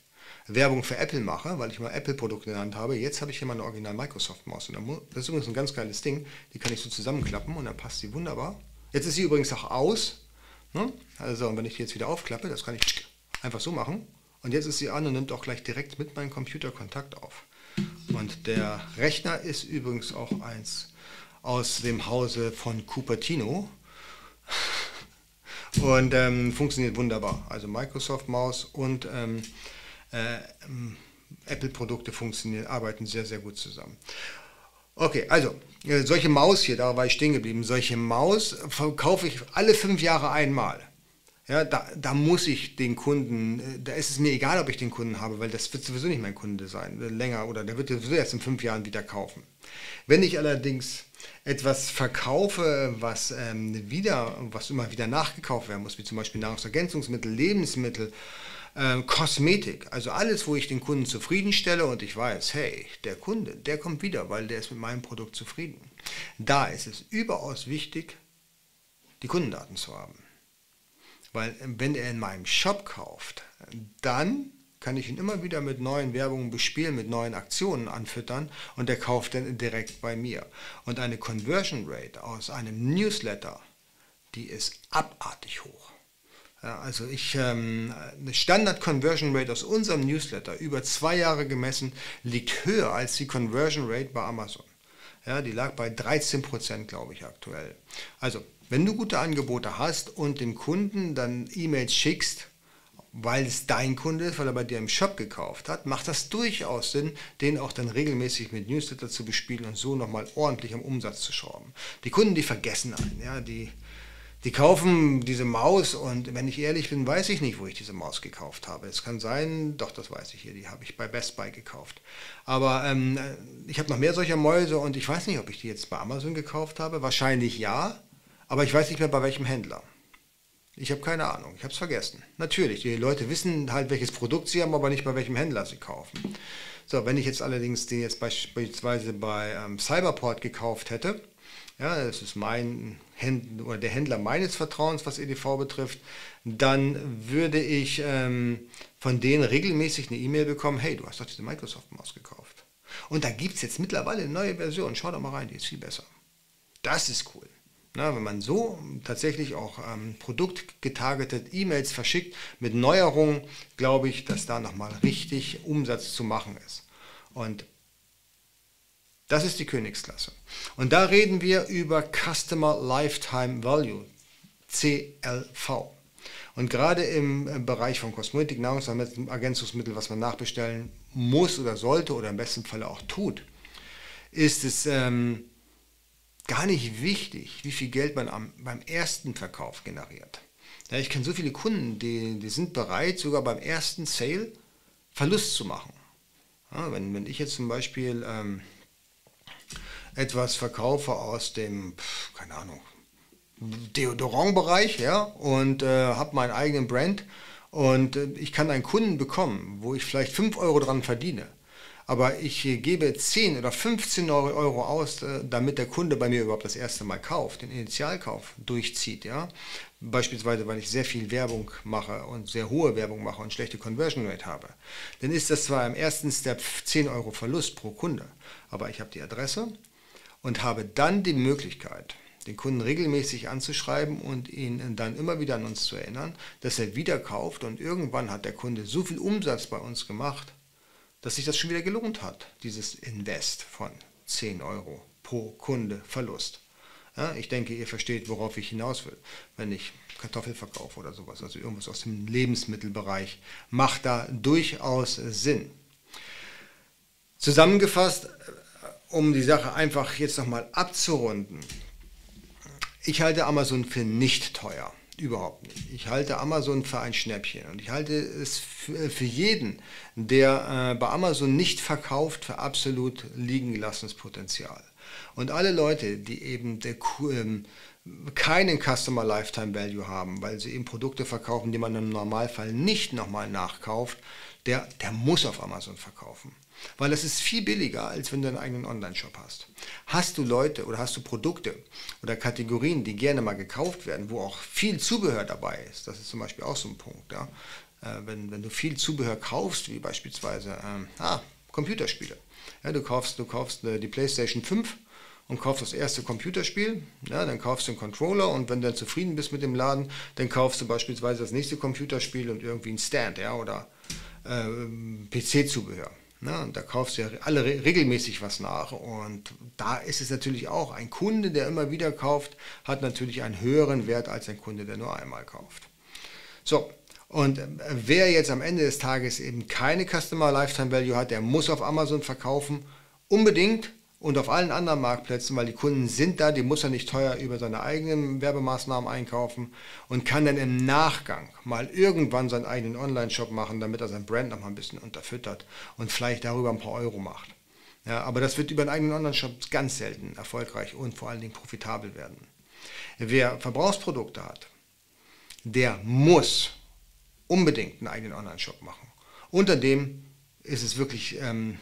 Werbung für Apple mache, weil ich mal Apple-Produkte in der Hand habe. Jetzt habe ich hier meine Original Microsoft-Maus. Das ist übrigens ein ganz geiles Ding. Die kann ich so zusammenklappen und dann passt sie wunderbar. Jetzt ist sie übrigens auch aus. Ne? Also, wenn ich die jetzt wieder aufklappe, das kann ich einfach so machen. Und jetzt ist sie an und nimmt auch gleich direkt mit meinem Computer Kontakt auf. Und der Rechner ist übrigens auch eins aus dem Hause von Cupertino und ähm, funktioniert wunderbar. Also Microsoft Maus und ähm, äh, Apple-Produkte funktionieren, arbeiten sehr, sehr gut zusammen. Okay, also äh, solche Maus hier, da war ich stehen geblieben, solche Maus verkaufe ich alle fünf Jahre einmal. Ja, da, da muss ich den Kunden, äh, da ist es mir egal, ob ich den Kunden habe, weil das wird sowieso nicht mein Kunde sein, länger oder der wird sowieso erst in fünf Jahren wieder kaufen. Wenn ich allerdings etwas verkaufe, was ähm, wieder, was immer wieder nachgekauft werden muss, wie zum Beispiel Nahrungsergänzungsmittel, Lebensmittel, äh, Kosmetik, also alles, wo ich den Kunden zufriedenstelle und ich weiß, hey, der Kunde, der kommt wieder, weil der ist mit meinem Produkt zufrieden. Da ist es überaus wichtig, die Kundendaten zu haben. Weil äh, wenn er in meinem Shop kauft, dann kann ich ihn immer wieder mit neuen Werbungen bespielen, mit neuen Aktionen anfüttern und er kauft dann direkt bei mir. Und eine Conversion Rate aus einem Newsletter, die ist abartig hoch. Also ich, ähm, eine Standard Conversion Rate aus unserem Newsletter über zwei Jahre gemessen liegt höher als die Conversion Rate bei Amazon. Ja, die lag bei 13 Prozent, glaube ich, aktuell. Also wenn du gute Angebote hast und dem Kunden dann E-Mails schickst, weil es dein Kunde ist, weil er bei dir im Shop gekauft hat, macht das durchaus Sinn, den auch dann regelmäßig mit Newsletter zu bespielen und so nochmal ordentlich am Umsatz zu schrauben. Die Kunden, die vergessen einen, ja, die, die kaufen diese Maus und wenn ich ehrlich bin, weiß ich nicht, wo ich diese Maus gekauft habe. Es kann sein, doch, das weiß ich hier, die habe ich bei Best Buy gekauft. Aber ähm, ich habe noch mehr solcher Mäuse und ich weiß nicht, ob ich die jetzt bei Amazon gekauft habe. Wahrscheinlich ja, aber ich weiß nicht mehr bei welchem Händler. Ich habe keine Ahnung, ich habe es vergessen. Natürlich, die Leute wissen halt, welches Produkt sie haben, aber nicht bei welchem Händler sie kaufen. So, wenn ich jetzt allerdings den jetzt beispielsweise bei ähm, Cyberport gekauft hätte, ja, das ist mein Händler oder der Händler meines Vertrauens, was EDV betrifft, dann würde ich ähm, von denen regelmäßig eine E-Mail bekommen, hey, du hast doch diese Microsoft-Maus gekauft. Und da gibt es jetzt mittlerweile eine neue Version, schau doch mal rein, die ist viel besser. Das ist cool. Na, wenn man so tatsächlich auch ähm, produktgetargetet E-Mails verschickt mit Neuerungen, glaube ich, dass da nochmal richtig Umsatz zu machen ist. Und das ist die Königsklasse. Und da reden wir über Customer Lifetime Value, CLV. Und gerade im Bereich von Kosmetik, Nahrungsergänzungsmittel, Ergänzungsmittel, was man nachbestellen muss oder sollte oder im besten Falle auch tut, ist es ähm, gar nicht wichtig, wie viel Geld man am, beim ersten Verkauf generiert. Ja, ich kenne so viele Kunden, die, die sind bereit, sogar beim ersten Sale Verlust zu machen. Ja, wenn, wenn ich jetzt zum Beispiel ähm, etwas verkaufe aus dem, keine Ahnung, Deodorant-Bereich, ja, und äh, habe meinen eigenen Brand und äh, ich kann einen Kunden bekommen, wo ich vielleicht 5 Euro dran verdiene. Aber ich gebe 10 oder 15 Euro aus, äh, damit der Kunde bei mir überhaupt das erste Mal kauft, den Initialkauf durchzieht. Ja? Beispielsweise, weil ich sehr viel Werbung mache und sehr hohe Werbung mache und schlechte Conversion Rate habe. Dann ist das zwar im ersten Step 10 Euro Verlust pro Kunde, aber ich habe die Adresse und habe dann die Möglichkeit, den Kunden regelmäßig anzuschreiben und ihn dann immer wieder an uns zu erinnern, dass er wieder kauft und irgendwann hat der Kunde so viel Umsatz bei uns gemacht, dass sich das schon wieder gelohnt hat, dieses Invest von 10 Euro pro Kunde Verlust. Ja, ich denke, ihr versteht, worauf ich hinaus will, wenn ich Kartoffel verkaufe oder sowas, also irgendwas aus dem Lebensmittelbereich, macht da durchaus Sinn. Zusammengefasst, um die Sache einfach jetzt nochmal abzurunden, ich halte Amazon für nicht teuer. Überhaupt nicht. Ich halte Amazon für ein Schnäppchen und ich halte es für jeden, der äh, bei Amazon nicht verkauft, für absolut liegen gelassenes Potenzial. Und alle Leute, die eben der, ähm, keinen Customer Lifetime Value haben, weil sie eben Produkte verkaufen, die man im Normalfall nicht nochmal nachkauft, der, der muss auf Amazon verkaufen. Weil es ist viel billiger, als wenn du einen eigenen Online-Shop hast. Hast du Leute oder hast du Produkte oder Kategorien, die gerne mal gekauft werden, wo auch viel Zubehör dabei ist, das ist zum Beispiel auch so ein Punkt. Ja? Äh, wenn, wenn du viel Zubehör kaufst, wie beispielsweise ähm, ah, Computerspiele. Ja, du kaufst, du kaufst äh, die PlayStation 5 und kaufst das erste Computerspiel, ja, dann kaufst du einen Controller und wenn du dann zufrieden bist mit dem Laden, dann kaufst du beispielsweise das nächste Computerspiel und irgendwie einen Stand ja, oder äh, PC-Zubehör. Ne? Und da kaufst du ja alle regelmäßig was nach. Und da ist es natürlich auch, ein Kunde, der immer wieder kauft, hat natürlich einen höheren Wert als ein Kunde, der nur einmal kauft. So, und äh, wer jetzt am Ende des Tages eben keine Customer Lifetime Value hat, der muss auf Amazon verkaufen. Unbedingt, und auf allen anderen Marktplätzen, weil die Kunden sind da, die muss er nicht teuer über seine eigenen Werbemaßnahmen einkaufen und kann dann im Nachgang mal irgendwann seinen eigenen Online-Shop machen, damit er sein Brand noch mal ein bisschen unterfüttert und vielleicht darüber ein paar Euro macht. Ja, aber das wird über einen eigenen Online-Shop ganz selten erfolgreich und vor allen Dingen profitabel werden. Wer Verbrauchsprodukte hat, der muss unbedingt einen eigenen Online-Shop machen. Unter dem ist es wirklich ähm,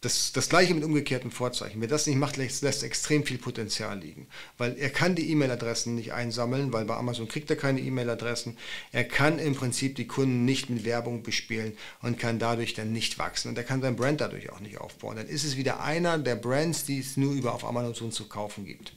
das, das gleiche mit umgekehrten Vorzeichen. Wer das nicht macht, lässt, lässt extrem viel Potenzial liegen. Weil er kann die E-Mail-Adressen nicht einsammeln, weil bei Amazon kriegt er keine E-Mail-Adressen. Er kann im Prinzip die Kunden nicht mit Werbung bespielen und kann dadurch dann nicht wachsen. Und er kann sein Brand dadurch auch nicht aufbauen. Dann ist es wieder einer der Brands, die es nur über auf Amazon zu kaufen gibt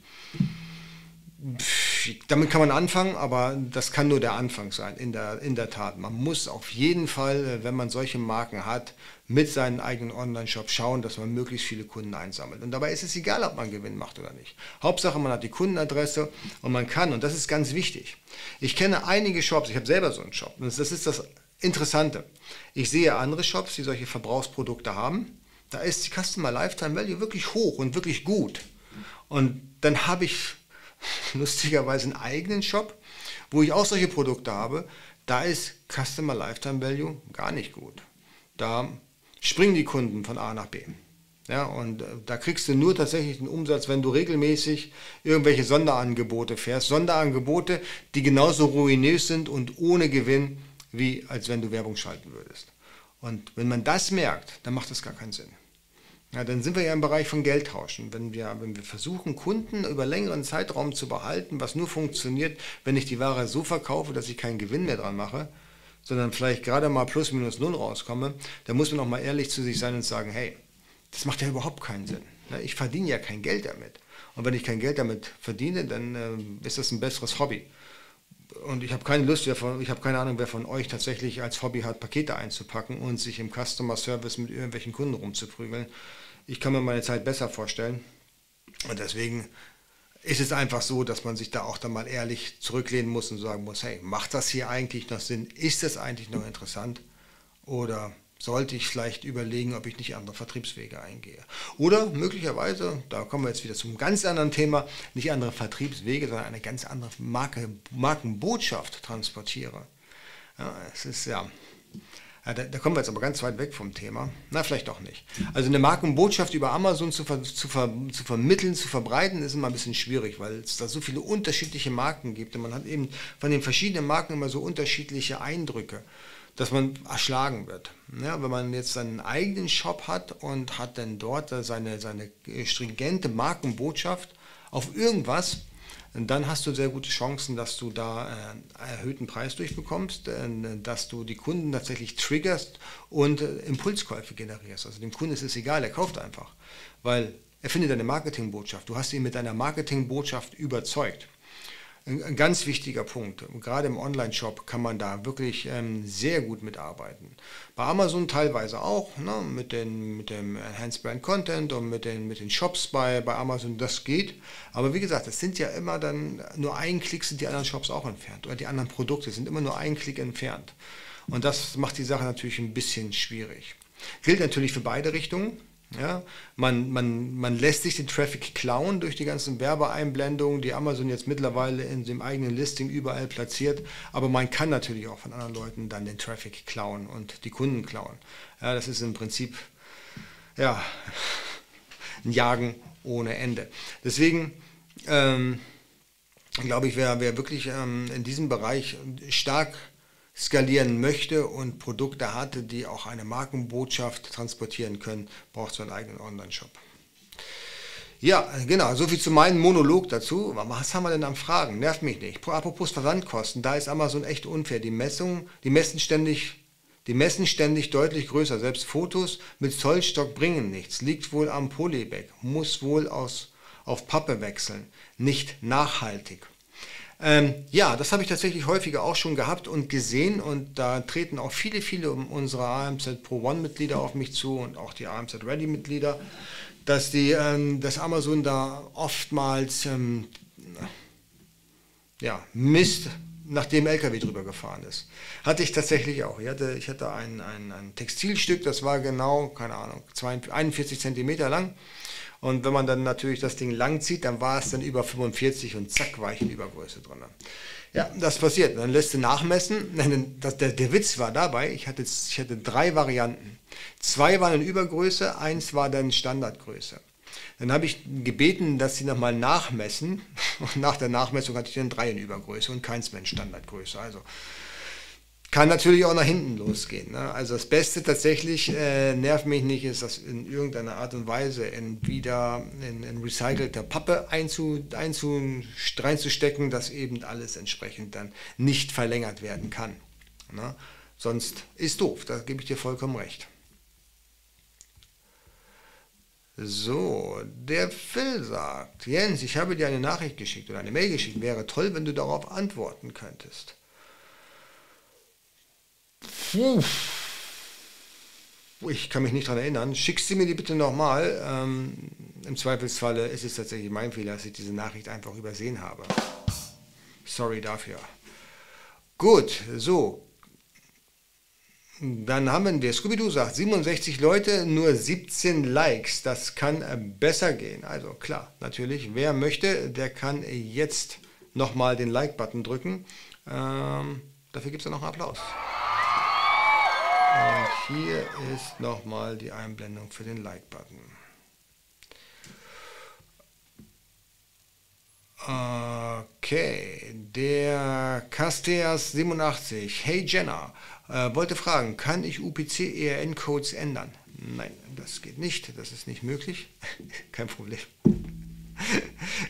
damit kann man anfangen, aber das kann nur der Anfang sein, in der, in der Tat. Man muss auf jeden Fall, äh, wenn man solche Marken hat, mit seinen eigenen Online-Shop schauen, dass man möglichst viele Kunden einsammelt. Und dabei ist es egal, ob man Gewinn macht oder nicht. Hauptsache, man hat die Kundenadresse und man kann, und das ist ganz wichtig. Ich kenne einige Shops, ich habe selber so einen Shop, und das ist das Interessante. Ich sehe andere Shops, die solche Verbrauchsprodukte haben. Da ist die Customer Lifetime Value wirklich hoch und wirklich gut. Und dann habe ich lustigerweise einen eigenen Shop, wo ich auch solche Produkte habe. Da ist Customer Lifetime Value gar nicht gut. Da springen die Kunden von A nach B. Ja, und äh, da kriegst du nur tatsächlich den Umsatz, wenn du regelmäßig irgendwelche Sonderangebote fährst. Sonderangebote, die genauso ruinös sind und ohne Gewinn, wie als wenn du Werbung schalten würdest. Und wenn man das merkt, dann macht das gar keinen Sinn. Ja, dann sind wir ja im Bereich von Geldtauschen. Wenn wir, wenn wir versuchen, Kunden über längeren Zeitraum zu behalten, was nur funktioniert, wenn ich die Ware so verkaufe, dass ich keinen Gewinn mehr dran mache, sondern vielleicht gerade mal plus minus null rauskomme, dann muss man auch mal ehrlich zu sich sein und sagen, hey, das macht ja überhaupt keinen Sinn. Ich verdiene ja kein Geld damit. Und wenn ich kein Geld damit verdiene, dann äh, ist das ein besseres Hobby. Und ich habe keine Lust, ich habe keine Ahnung, wer von euch tatsächlich als Hobby hat, Pakete einzupacken und sich im Customer Service mit irgendwelchen Kunden rumzuprügeln. Ich kann mir meine Zeit besser vorstellen. Und deswegen ist es einfach so, dass man sich da auch dann mal ehrlich zurücklehnen muss und sagen muss, hey, macht das hier eigentlich noch Sinn? Ist das eigentlich noch interessant? Oder sollte ich vielleicht überlegen, ob ich nicht andere Vertriebswege eingehe? Oder möglicherweise, da kommen wir jetzt wieder zum ganz anderen Thema, nicht andere Vertriebswege, sondern eine ganz andere Marke, Markenbotschaft transportiere. Ja, es ist ja, ja, da, da, kommen wir jetzt aber ganz weit weg vom Thema. Na, vielleicht doch nicht. Also eine Markenbotschaft über Amazon zu, ver, zu, ver, zu vermitteln, zu verbreiten, ist immer ein bisschen schwierig, weil es da so viele unterschiedliche Marken gibt. Und man hat eben von den verschiedenen Marken immer so unterschiedliche Eindrücke, dass man erschlagen wird. Ja, wenn man jetzt seinen eigenen Shop hat und hat dann dort seine, seine stringente Markenbotschaft auf irgendwas, dann hast du sehr gute Chancen, dass du da äh, erhöhten Preis durchbekommst, äh, dass du die Kunden tatsächlich triggerst und äh, Impulskäufe generierst. Also dem Kunden ist es egal, er kauft einfach, weil er findet deine Marketingbotschaft. Du hast ihn mit deiner Marketingbotschaft überzeugt ein ganz wichtiger Punkt. Gerade im Online-Shop kann man da wirklich ähm, sehr gut mitarbeiten. Bei Amazon teilweise auch, ne, mit, den, mit dem Enhanced Brand Content und mit den, mit den Shops bei, bei Amazon, das geht. Aber wie gesagt, es sind ja immer dann, nur ein Klick sind die anderen Shops auch entfernt oder die anderen Produkte sind immer nur ein Klick entfernt. Und das macht die Sache natürlich ein bisschen schwierig. Gilt natürlich für beide Richtungen. Ja, man, man, man lässt sich den Traffic klauen durch die ganzen Werbeeinblendungen, die Amazon jetzt mittlerweile in dem eigenen Listing überall platziert. Aber man kann natürlich auch von anderen Leuten dann den Traffic klauen und die Kunden klauen. Ja, das ist im Prinzip ja, ein Jagen ohne Ende. Deswegen ähm, glaube ich, wer, wer wirklich ähm, in diesem Bereich stark skalieren möchte und Produkte hatte, die auch eine Markenbotschaft transportieren können, braucht so einen eigenen Online-Shop. Ja, genau, soviel zu meinem Monolog dazu. Was haben wir denn am Fragen? Nervt mich nicht. Apropos Versandkosten, da ist Amazon echt unfair. Die Messungen, die messen ständig, die messen ständig deutlich größer. Selbst Fotos mit Zollstock bringen nichts. Liegt wohl am Polybag. Muss wohl aus, auf Pappe wechseln. Nicht nachhaltig. Ähm, ja, das habe ich tatsächlich häufiger auch schon gehabt und gesehen und da treten auch viele, viele unserer AMZ Pro One-Mitglieder auf mich zu und auch die AMZ Ready-Mitglieder, dass, die, ähm, dass Amazon da oftmals ähm, ja, Mist nachdem LKW drüber gefahren ist. Hatte ich tatsächlich auch. Ich hatte, ich hatte ein, ein, ein Textilstück, das war genau, keine Ahnung, 41 Zentimeter lang und wenn man dann natürlich das Ding lang zieht, dann war es dann über 45 und zack, war ich in Übergröße drin. Ja, das passiert. Dann lässt du nachmessen. Der, der Witz war dabei, ich hatte, ich hatte drei Varianten. Zwei waren in Übergröße, eins war dann Standardgröße. Dann habe ich gebeten, dass sie nochmal nachmessen. Und nach der Nachmessung hatte ich dann drei in Übergröße und keins mehr in Standardgröße. Also kann natürlich auch nach hinten losgehen. Ne? Also das Beste tatsächlich, äh, nervt mich nicht, ist das in irgendeiner Art und Weise in wieder in, in recycelter Pappe einzu, einzu, reinzustecken, dass eben alles entsprechend dann nicht verlängert werden kann. Ne? Sonst ist doof, da gebe ich dir vollkommen recht. So, der Phil sagt, Jens, ich habe dir eine Nachricht geschickt oder eine Mail geschickt. Wäre toll, wenn du darauf antworten könntest. Puh. Ich kann mich nicht daran erinnern. Schickst du mir die bitte nochmal. Ähm, Im Zweifelsfalle ist es tatsächlich mein Fehler, dass ich diese Nachricht einfach übersehen habe. Sorry dafür. Gut, so. Dann haben wir, Scooby-Doo sagt, 67 Leute, nur 17 Likes. Das kann äh, besser gehen. Also klar, natürlich, wer möchte, der kann jetzt nochmal den Like-Button drücken. Ähm, dafür gibt es ja noch einen Applaus. Und hier ist nochmal die Einblendung für den Like-Button. Okay, der Casteas87, hey Jenna, äh, wollte fragen, kann ich UPC-ERN-Codes ändern? Nein, das geht nicht, das ist nicht möglich. Kein Problem.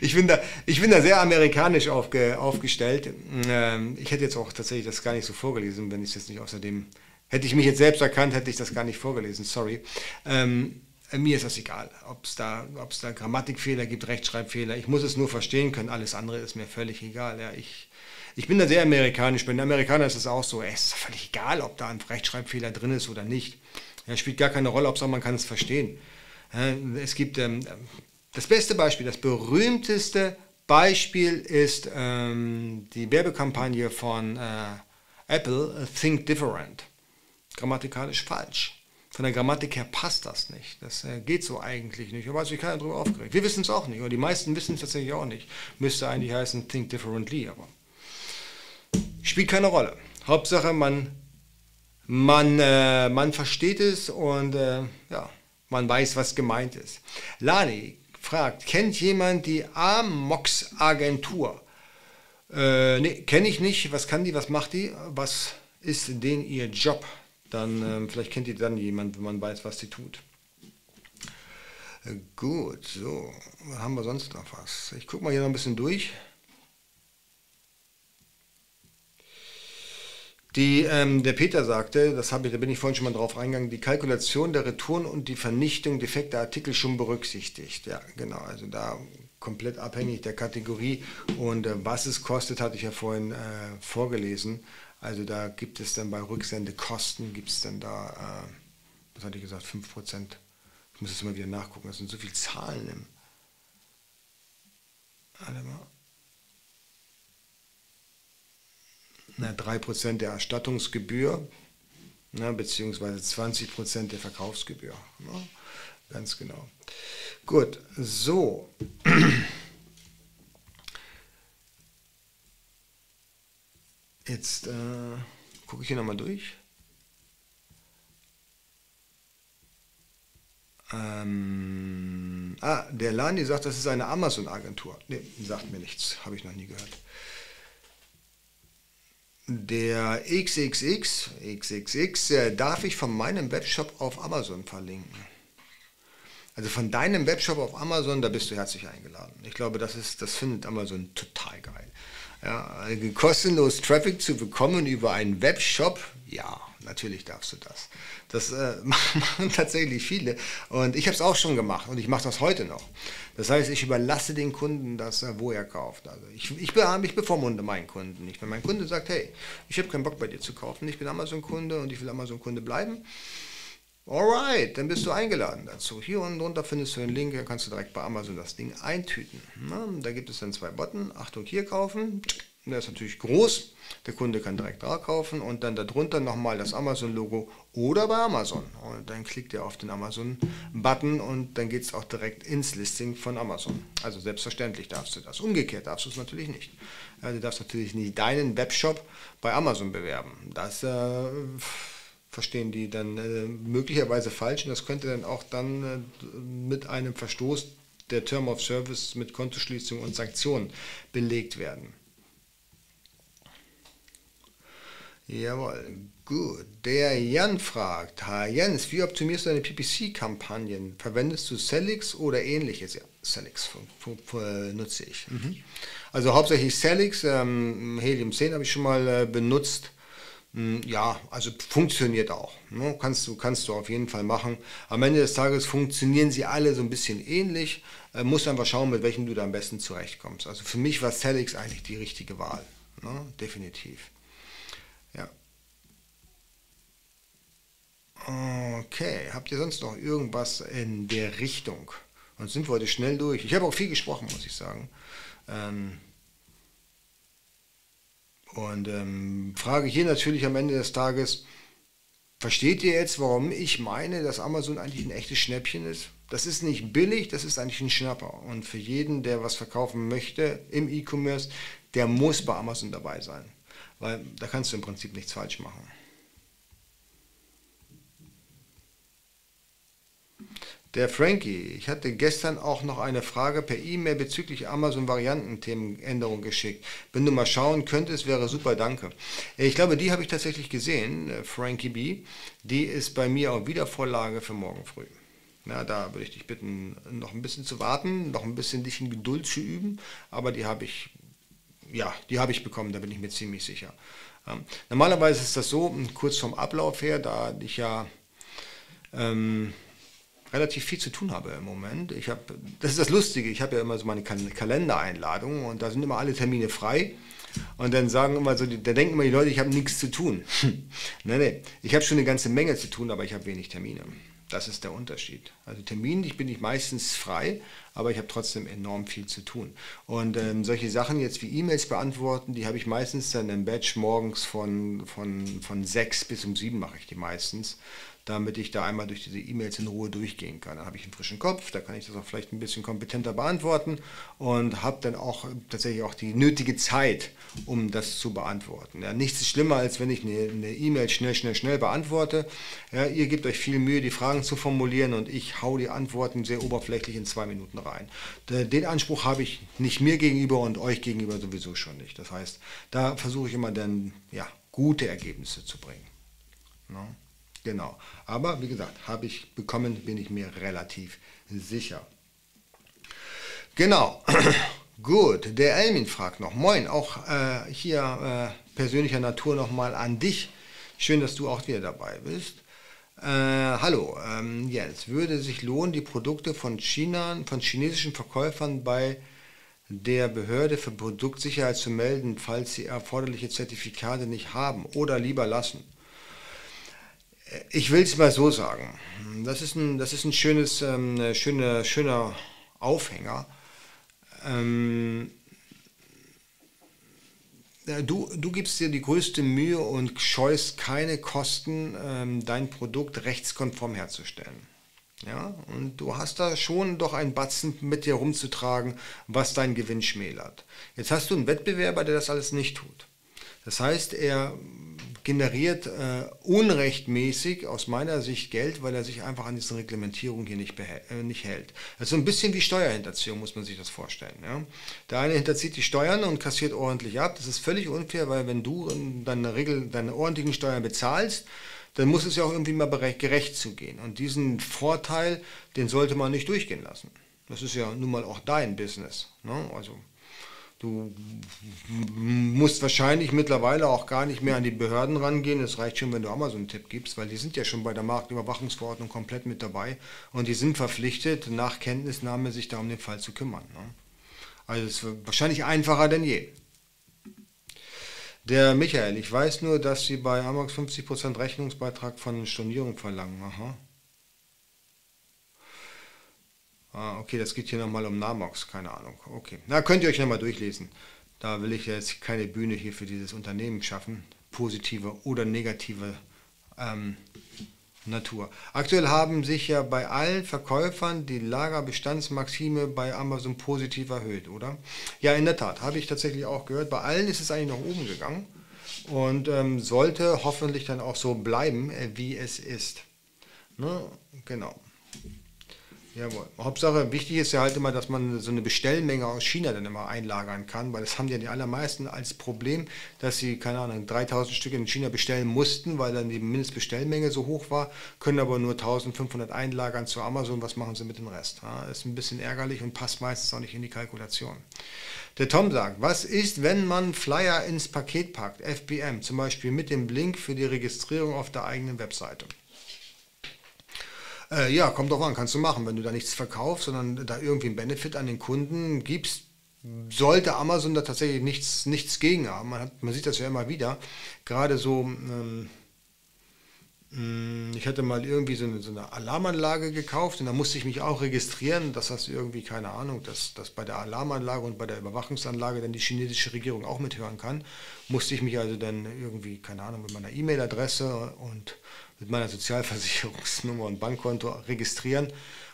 Ich bin, da, ich bin da sehr amerikanisch aufge, aufgestellt. Ähm, ich hätte jetzt auch tatsächlich das gar nicht so vorgelesen, wenn ich es jetzt nicht außerdem Hätte ich mich jetzt selbst erkannt, hätte ich das gar nicht vorgelesen, sorry. Ähm, Äh, mir ist das egal, ob es da, da Grammatikfehler gibt, Rechtschreibfehler. Ich muss es nur verstehen können. Alles andere ist mir völlig egal. Ja, ich, ich bin da sehr amerikanisch. Bei den Amerikanern ist es auch so. Es ist völlig egal, ob da ein Rechtschreibfehler drin ist oder nicht. Ja, spielt gar keine Rolle, ob man kann es verstehen. Es gibt ähm, das beste Beispiel, das berühmteste Beispiel ist ähm, die Werbekampagne von äh, Apple, Think Different. Grammatikalisch falsch. Von der Grammatik her passt das nicht. Das äh, geht so eigentlich nicht. Aber sich keiner darüber aufgeregt. Wir wissen es auch nicht. Oder die meisten wissen es tatsächlich auch nicht. Müsste eigentlich heißen Think Differently, aber spielt keine Rolle. Hauptsache, man, man, äh, man versteht es und äh, ja, man weiß, was gemeint ist. Lani fragt, kennt jemand die Amox-Agentur? Äh, nee, kenne ich nicht. Was kann die, was macht die? Was ist denn ihr Job? Dann ähm, vielleicht kennt ihr dann jemand, wenn man weiß, was sie tut. Äh, gut, so, haben wir sonst noch was? Ich gucke mal hier noch ein bisschen durch. Die, ähm, der Peter sagte, das habe ich, da bin ich vorhin schon mal drauf eingegangen, die Kalkulation der Retouren und die Vernichtung defekter Artikel schon berücksichtigt. Ja, genau, also da komplett abhängig der Kategorie und äh, was es kostet, hatte ich ja vorhin äh, vorgelesen. Also da gibt es dann bei Rücksendekosten, gibt es dann da, äh, was hatte ich gesagt, 5%. Ich muss es immer wieder nachgucken, das sind so viele Zahlen im. Warte mal. na, 3% der Erstattungsgebühr, na, beziehungsweise 20% der Verkaufsgebühr. Na, ganz genau. Gut, so. Jetzt äh, gucke ich hier nochmal durch. Ähm, ah, der Lani sagt, das ist eine Amazon-Agentur. Ne, sagt mir nichts, habe ich noch nie gehört. Der XXX, XXX, äh, darf ich von meinem Webshop auf Amazon verlinken. Also von deinem Webshop auf Amazon, da bist du herzlich eingeladen. Ich glaube, das, ist, das findet Amazon total geil. Ja, kostenlos Traffic zu bekommen über einen Webshop, ja, natürlich darfst du das. Das äh, machen tatsächlich viele und ich habe es auch schon gemacht und ich mache das heute noch. Das heißt, ich überlasse den Kunden das, äh, wo er kauft. Also ich, ich, ich bevormunde meinen Kunden nicht. Wenn mein Kunde sagt, hey, ich habe keinen Bock bei dir zu kaufen, ich bin Amazon-Kunde und ich will Amazon-Kunde bleiben, Alright, dann bist du eingeladen dazu. Hier unten drunter findest du den Link, da kannst du direkt bei Amazon das Ding eintüten. Na, da gibt es dann zwei Button. Achtung, hier kaufen. Der ist natürlich groß. Der Kunde kann direkt da kaufen und dann darunter nochmal das Amazon-Logo oder bei Amazon. Und dann klickt er auf den Amazon-Button und dann geht es auch direkt ins Listing von Amazon. Also selbstverständlich darfst du das. Umgekehrt darfst du es natürlich nicht. Ja, du darfst natürlich nicht deinen Webshop bei Amazon bewerben. Das äh, verstehen die dann äh, möglicherweise falsch und das könnte dann auch dann äh, mit einem Verstoß der Term of Service mit Kontoschließung und Sanktionen belegt werden. Jawohl, gut. Der Jan fragt, Hi Jens, wie optimierst du deine PPC-Kampagnen? Verwendest du Celix oder ähnliches? Ja, Celix nutze ich. Mhm. Also hauptsächlich Celix, ähm, Helium 10 habe ich schon mal äh, benutzt. Hm, ja, also funktioniert auch. Ne? Kannst, du, kannst du auf jeden Fall machen. Am Ende des Tages funktionieren sie alle so ein bisschen ähnlich. Äh, musst einfach schauen, mit welchem du da am besten zurechtkommst. Also für mich war Celix eigentlich die richtige Wahl. Ne? Definitiv. Ja. Okay, habt ihr sonst noch irgendwas in der Richtung? Und sind wir heute schnell durch. Ich habe auch viel gesprochen, muss ich sagen. Ähm, und ähm, frage hier natürlich am Ende des Tages, versteht ihr jetzt, warum ich meine, dass Amazon eigentlich ein echtes Schnäppchen ist? Das ist nicht billig, das ist eigentlich ein Schnapper. Und für jeden, der was verkaufen möchte im E-Commerce, der muss bei Amazon dabei sein. Weil da kannst du im Prinzip nichts falsch machen. Der Frankie, ich hatte gestern auch noch eine Frage per E-Mail bezüglich Amazon-Variantenthemenänderung geschickt. Wenn du mal schauen könntest, wäre super, danke. Ich glaube, die habe ich tatsächlich gesehen, äh, Frankie B. Die ist bei mir auf Wiedervorlage für morgen früh. Na, da würde ich dich bitten, noch ein bisschen zu warten, noch ein bisschen dich in Geduld zu üben, aber die habe ich, ja, die habe ich bekommen, da bin ich mir ziemlich sicher. Ähm, normalerweise ist das so, kurz vom Ablauf her, da ich ja ähm, relativ viel zu tun habe im Moment. Ich habe, das ist das Lustige, ich habe ja immer so meine Kalendereinladungen und da sind immer alle Termine frei. Und dann sagen immer so, da denken immer die Leute, ich habe nichts zu tun. nein, nein, ich habe schon eine ganze Menge zu tun, aber ich habe wenig Termine. Das ist der Unterschied. Also terminlich bin ich meistens frei, aber ich habe trotzdem enorm viel zu tun. Und ähm, solche Sachen jetzt wie E-Mails beantworten, die habe ich meistens dann im Batch morgens von, von, von sechs bis um sieben mache ich die meistens damit ich da einmal durch diese E-Mails in Ruhe durchgehen kann. Dann habe ich einen frischen Kopf, da kann ich das auch vielleicht ein bisschen kompetenter beantworten und habe dann auch tatsächlich auch die nötige Zeit, um das zu beantworten. Ja, nichts ist schlimmer, als wenn ich eine E-Mail schnell, schnell, schnell beantworte. Ja, ihr gebt euch viel Mühe, die Fragen zu formulieren und ich hau die Antworten sehr oberflächlich in zwei Minuten rein. Den Anspruch habe ich nicht mir gegenüber und euch gegenüber sowieso schon nicht. Das heißt, da versuche ich immer dann ja, gute Ergebnisse zu bringen. No? Genau. Aber wie gesagt, habe ich bekommen, bin ich mir relativ sicher. Genau. Gut, der Elmin fragt noch, moin, auch äh, hier äh, persönlicher Natur nochmal an dich. Schön, dass du auch wieder dabei bist. Äh, hallo, ähm, Jens, würde sich lohnen, die Produkte von China, von chinesischen Verkäufern bei der Behörde für Produktsicherheit zu melden, falls sie erforderliche Zertifikate nicht haben oder lieber lassen? Ich will es mal so sagen. Das ist ein, das ist ein schönes, ähm, schöner, schöner Aufhänger. Ähm, du, du gibst dir die größte Mühe und scheust keine Kosten, ähm, dein Produkt rechtskonform herzustellen. Ja, und du hast da schon doch ein Batzen mit dir rumzutragen, was dein Gewinn schmälert. Jetzt hast du einen Wettbewerber, der das alles nicht tut. Das heißt, er generiert äh, unrechtmäßig aus meiner Sicht Geld, weil er sich einfach an diesen Reglementierungen hier nicht, äh, nicht hält. Also ein bisschen wie Steuerhinterziehung muss man sich das vorstellen. Ja? Der eine hinterzieht die Steuern und kassiert ordentlich ab. Das ist völlig unfair, weil wenn du deine, Regel, deine ordentlichen Steuern bezahlst, dann muss es ja auch irgendwie mal gerecht zugehen. Und diesen Vorteil, den sollte man nicht durchgehen lassen. Das ist ja nun mal auch dein Business. Ne? Also Du musst wahrscheinlich mittlerweile auch gar nicht mehr an die Behörden rangehen. Es reicht schon, wenn du Amazon-Tipp gibst, weil die sind ja schon bei der Marktüberwachungsverordnung komplett mit dabei und die sind verpflichtet, nach Kenntnisnahme sich da um den Fall zu kümmern. Ne? Also es ist wahrscheinlich einfacher denn je. Der Michael, ich weiß nur, dass sie bei Amax 50% Rechnungsbeitrag von Stornierung verlangen. Aha. Ah, okay, das geht hier nochmal um Namox, keine Ahnung. Okay, na könnt ihr euch nochmal durchlesen. Da will ich jetzt keine Bühne hier für dieses Unternehmen schaffen, positive oder negative ähm, Natur. Aktuell haben sich ja bei allen Verkäufern die Lagerbestandsmaxime bei Amazon positiv erhöht, oder? Ja, in der Tat, habe ich tatsächlich auch gehört. Bei allen ist es eigentlich nach oben gegangen und ähm, sollte hoffentlich dann auch so bleiben, äh, wie es ist. Ne? Genau. Jawohl. Hauptsache, wichtig ist ja halt immer, dass man so eine Bestellmenge aus China dann immer einlagern kann, weil das haben ja die allermeisten als Problem, dass sie, keine Ahnung, 3000 Stück in China bestellen mussten, weil dann die Mindestbestellmenge so hoch war, können aber nur 1500 einlagern zu Amazon. Was machen sie mit dem Rest? Ja, ist ein bisschen ärgerlich und passt meistens auch nicht in die Kalkulation. Der Tom sagt, was ist, wenn man Flyer ins Paket packt, FBM, zum Beispiel mit dem Link für die Registrierung auf der eigenen Webseite? Äh, ja, kommt drauf an, kannst du machen. Wenn du da nichts verkaufst, sondern da irgendwie einen Benefit an den Kunden gibst, sollte Amazon da tatsächlich nichts, nichts gegen haben. Man, hat, man sieht das ja immer wieder. Gerade so, ähm, ich hatte mal irgendwie so eine, so eine, Alarmanlage gekauft und da musste ich mich auch registrieren, das irgendwie, keine Ahnung, dass, dass bei der Alarmanlage und bei der Überwachungsanlage dann die chinesische Regierung auch mithören kann. Musste ich mich also dann irgendwie, keine Ahnung, mit meiner E-Mail-Adresse und mit meiner Sozialversicherungsnummer und Bankkonto registrieren.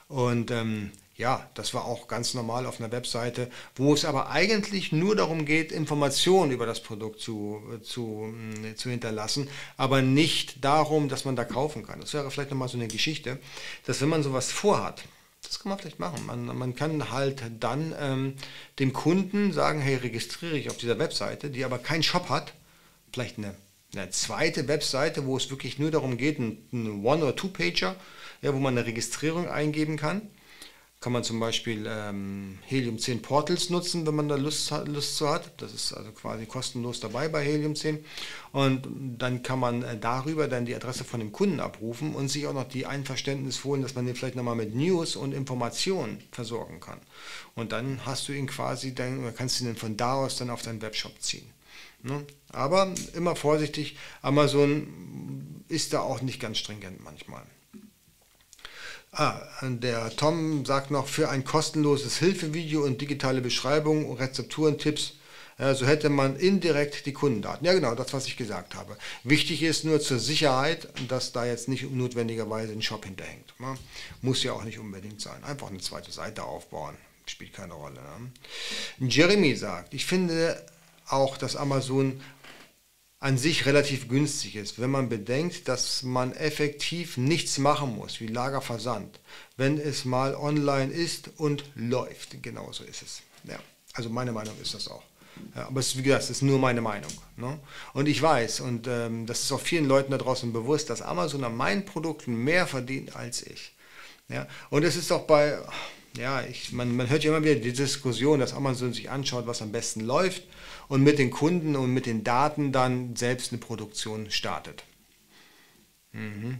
Und ähm, ja, das war auch ganz normal auf einer Webseite, wo es aber eigentlich nur darum geht, Informationen über das Produkt zu, zu, mm, zu hinterlassen, aber nicht darum, dass man da kaufen kann. Das wäre vielleicht nochmal so eine Geschichte, dass wenn man sowas vorhat, das kann man vielleicht machen. Man, man kann halt dann ähm, dem Kunden sagen, hey, registriere ich auf dieser Webseite, die aber keinen Shop hat, vielleicht eine eine zweite Webseite, wo es wirklich nur darum geht, ein, ein One- oder Two-Pager, ja, wo man eine Registrierung eingeben kann. Kann man zum Beispiel ähm, Helium 10 Portals nutzen, wenn man da Lust, Lust zu hat. Das ist also quasi kostenlos dabei bei Helium 10. Und dann kann man äh, darüber dann die Adresse von dem Kunden abrufen und sich auch noch die Einverständnis holen, dass man den vielleicht nochmal mit News und Informationen versorgen kann. Und dann hast du ihn quasi, dann kannst du ihn von da aus dann auf deinen Webshop ziehen. Ne? Aber immer vorsichtig, Amazon ist da auch nicht ganz stringent manchmal. Ah, der Tom sagt noch, für ein kostenloses Hilfevideo und digitale Beschreibung, Rezepturen, Tipps, äh, so hätte man indirekt die Kundendaten. Ja genau, das, was ich gesagt habe. Wichtig ist nur zur Sicherheit, dass da jetzt nicht notwendigerweise ein Shop hinterhängt. Ne? Muss ja auch nicht unbedingt sein. Einfach eine zweite Seite aufbauen. Spielt keine Rolle. Ne? Jeremy sagt, ich finde auch, dass Amazon an sich relativ günstig ist, wenn man bedenkt, dass man effektiv nichts machen muss, wie Lagerversand, wenn es mal online ist und läuft. Genauso ist es. Ja, also meine Meinung ist das auch. Ja, aber es, wie gesagt, es ist nur meine Meinung. Ne? Und ich weiß, und ähm, das ist auch vielen Leuten da draußen bewusst, dass Amazon an meinen Produkten mehr verdient als ich. Ja? Und es ist auch bei, ja, ich, man, man hört ja immer wieder die Diskussion, dass Amazon sich anschaut, was am besten läuft und mit den Kunden und mit den Daten dann selbst eine Produktion startet. Mhm.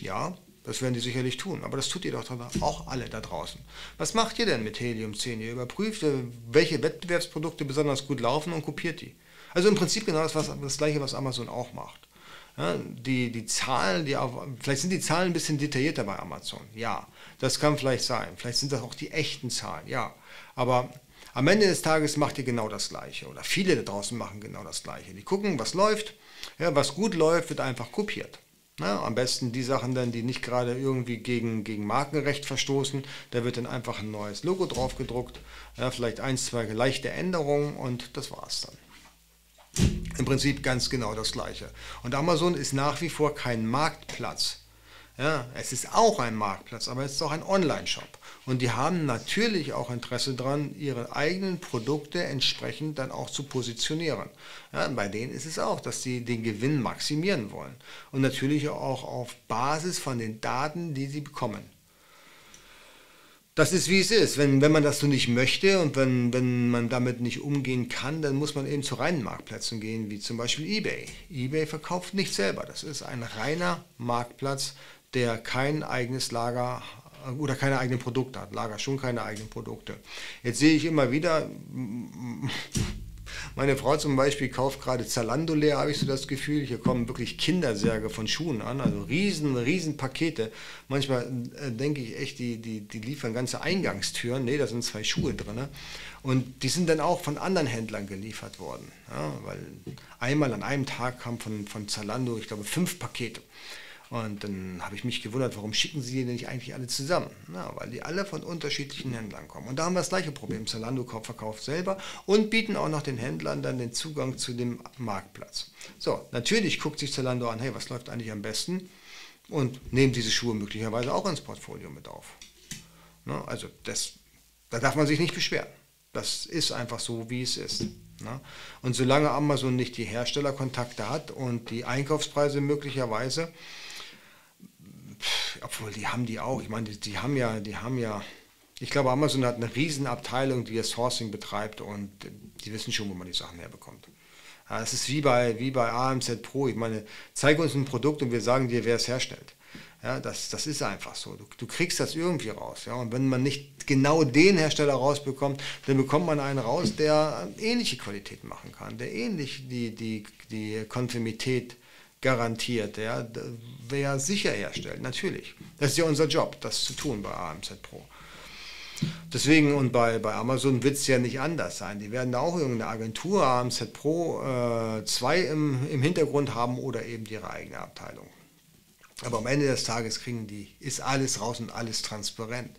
Ja, das werden die sicherlich tun, aber das tut ihr doch auch alle da draußen. Was macht ihr denn mit Helium 10? Ihr überprüft, äh, welche Wettbewerbsprodukte besonders gut laufen und kopiert die. Also im Prinzip genau das, was, das gleiche, was Amazon auch macht. Die, die Zahlen, die auf, vielleicht sind die Zahlen ein bisschen detaillierter bei Amazon. Ja, das kann vielleicht sein. Vielleicht sind das auch die echten Zahlen. Ja, aber am Ende des Tages macht ihr genau das Gleiche oder viele da draußen machen genau das Gleiche. Die gucken, was läuft. Ja, was gut läuft, wird einfach kopiert. Ja, am besten die Sachen dann, die nicht gerade irgendwie gegen, gegen Markenrecht verstoßen. Da wird dann einfach ein neues Logo drauf gedruckt. Ja, vielleicht ein, zwei leichte Änderungen und das war's dann. Im Prinzip ganz genau das Gleiche. Und Amazon ist nach wie vor kein Marktplatz. Ja, es ist auch ein Marktplatz, aber es ist auch ein Online-Shop. Und die haben natürlich auch Interesse daran, ihre eigenen Produkte entsprechend dann auch zu positionieren. Ja, bei denen ist es auch, dass sie den Gewinn maximieren wollen. Und natürlich auch auf Basis von den Daten, die sie bekommen. Das ist wie es ist. Wenn, wenn man das so nicht möchte und wenn, wenn man damit nicht umgehen kann, dann muss man eben zu reinen Marktplätzen gehen, wie zum Beispiel eBay. eBay verkauft nicht selber. Das ist ein reiner Marktplatz, der kein eigenes Lager oder keine eigenen Produkte hat. Lager schon keine eigenen Produkte. Jetzt sehe ich immer wieder, meine Frau zum Beispiel kauft gerade Zalando leer, habe ich so das Gefühl. Hier kommen wirklich Kindersärge von Schuhen an, also riesen, riesen Pakete. Manchmal äh, denke ich echt, die, die, die liefern ganze Eingangstüren. Nee, da sind zwei Schuhe drin. Und die sind dann auch von anderen Händlern geliefert worden. Ja, weil einmal an einem Tag kam von, von Zalando, ich glaube, fünf Pakete. Und dann habe ich mich gewundert, warum schicken sie die nicht eigentlich alle zusammen? Na, weil die alle von unterschiedlichen Händlern kommen. Und da haben wir das gleiche Problem. Zalando verkauft selber und bieten auch noch den Händlern dann den Zugang zu dem Marktplatz. So, natürlich guckt sich Zalando an, hey, was läuft eigentlich am besten? Und nehmen diese Schuhe möglicherweise auch ins Portfolio mit auf. Na, also das, da darf man sich nicht beschweren. Das ist einfach so, wie es ist. Na? Und solange Amazon nicht die Herstellerkontakte hat und die Einkaufspreise möglicherweise obwohl die haben die auch. Ich meine, die, die, haben ja, die haben ja, ich glaube, Amazon hat eine Riesenabteilung, die das Sourcing betreibt und die wissen schon, wo man die Sachen herbekommt. Es ist wie bei, wie bei AMZ Pro. Ich meine, zeig uns ein Produkt und wir sagen dir, wer es herstellt. Ja, das, das ist einfach so. Du, du kriegst das irgendwie raus. Ja? Und wenn man nicht genau den Hersteller rausbekommt, dann bekommt man einen raus, der ähnliche Qualität machen kann, der ähnlich die, die, die Konfirmität garantiert, ja, wer sicher herstellt, natürlich. Das ist ja unser Job, das zu tun bei AMZ Pro. Deswegen und bei, bei Amazon wird es ja nicht anders sein. Die werden da auch irgendeine Agentur, AMZ Pro 2 äh, im, im Hintergrund haben oder eben ihre eigene Abteilung. Aber am Ende des Tages kriegen die, ist alles raus und alles transparent.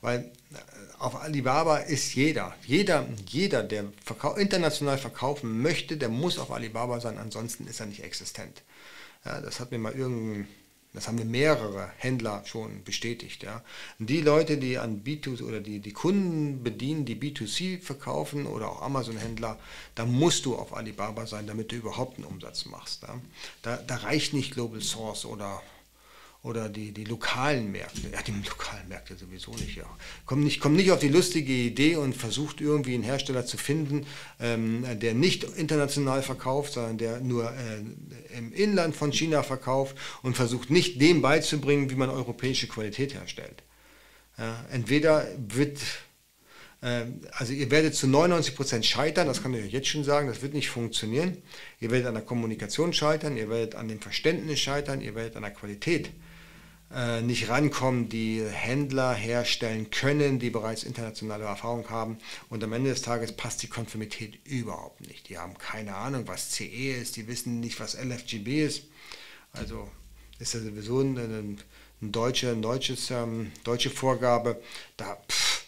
Weil äh, auf Alibaba ist jeder, jeder, jeder, der verkau international verkaufen möchte, der muss auf Alibaba sein, ansonsten ist er nicht existent. Ja, das hat mir mal irgendein, das haben mir mehrere Händler schon bestätigt. Ja. Und die Leute, die an B2 oder die, die Kunden bedienen, die B2C verkaufen oder auch Amazon-Händler, da musst du auf Alibaba sein, damit du überhaupt einen Umsatz machst. Ja. Da, da reicht nicht Global Source oder oder die, die lokalen Märkte, ja, die lokalen Märkte sowieso nicht, ja. Kommt nicht, kommt nicht auf die lustige Idee und versucht irgendwie einen Hersteller zu finden, ähm, der nicht international verkauft, sondern der nur äh, im Inland von China verkauft und versucht nicht dem beizubringen, wie man europäische Qualität herstellt. Ja, entweder wird ähm, also ihr werdet zu 99% scheitern, das kann ich euch jetzt schon sagen, das wird nicht funktionieren. Ihr werdet an der Kommunikation scheitern, ihr werdet an dem Verständnis scheitern, ihr werdet an der Qualität äh, nicht rankommen, die Händler herstellen können, die bereits internationale Erfahrung haben. Und am Ende des Tages passt die Konformität überhaupt nicht. Die haben keine Ahnung, was CE ist, die wissen nicht, was LFGB ist. Also ist ja sowieso ein, ein, ein deutsche, ein deutsches, ähm, deutsche Vorgabe. Da, pff,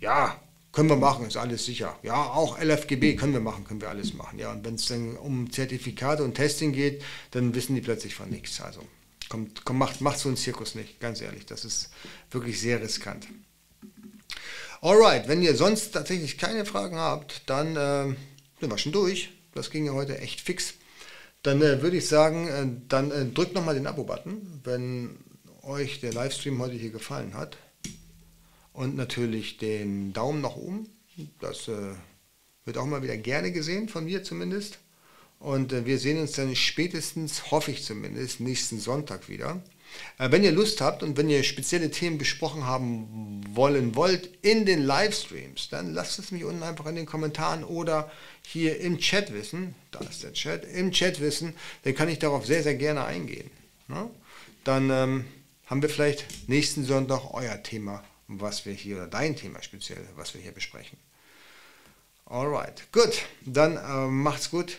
ja, können wir machen, ist alles sicher. Ja, auch LFGB können wir machen, können wir alles machen. Ja, und wenn es dann um Zertifikate und Testing geht, dann wissen die plötzlich von nichts. Also kommt, kommt, macht, macht so einen Zirkus nicht, ganz ehrlich. Das ist wirklich sehr riskant. Alright, wenn ihr sonst tatsächlich keine Fragen habt, dann äh, sind wir schon durch. Das ging ja heute echt fix. Dann äh, würde ich sagen, äh, dann äh, drückt nochmal den Abo-Button, wenn euch der Livestream heute hier gefallen hat. Und natürlich den Daumen nach oben. Das äh, wird auch mal wieder gerne gesehen, von mir zumindest. Und äh, wir sehen uns dann spätestens, hoffe ich zumindest, nächsten Sonntag wieder. Äh, wenn ihr Lust habt und wenn ihr spezielle Themen besprochen haben wollen wollt in den Livestreams, dann lasst es mich unten einfach in den Kommentaren oder hier im Chat wissen. Da ist der Chat. Im Chat wissen, dann kann ich darauf sehr, sehr gerne eingehen. Ne? Dann ähm, haben wir vielleicht nächsten Sonntag euer Thema, was wir hier, oder dein Thema speziell, was wir hier besprechen. Alright, gut. Dann äh, macht's gut.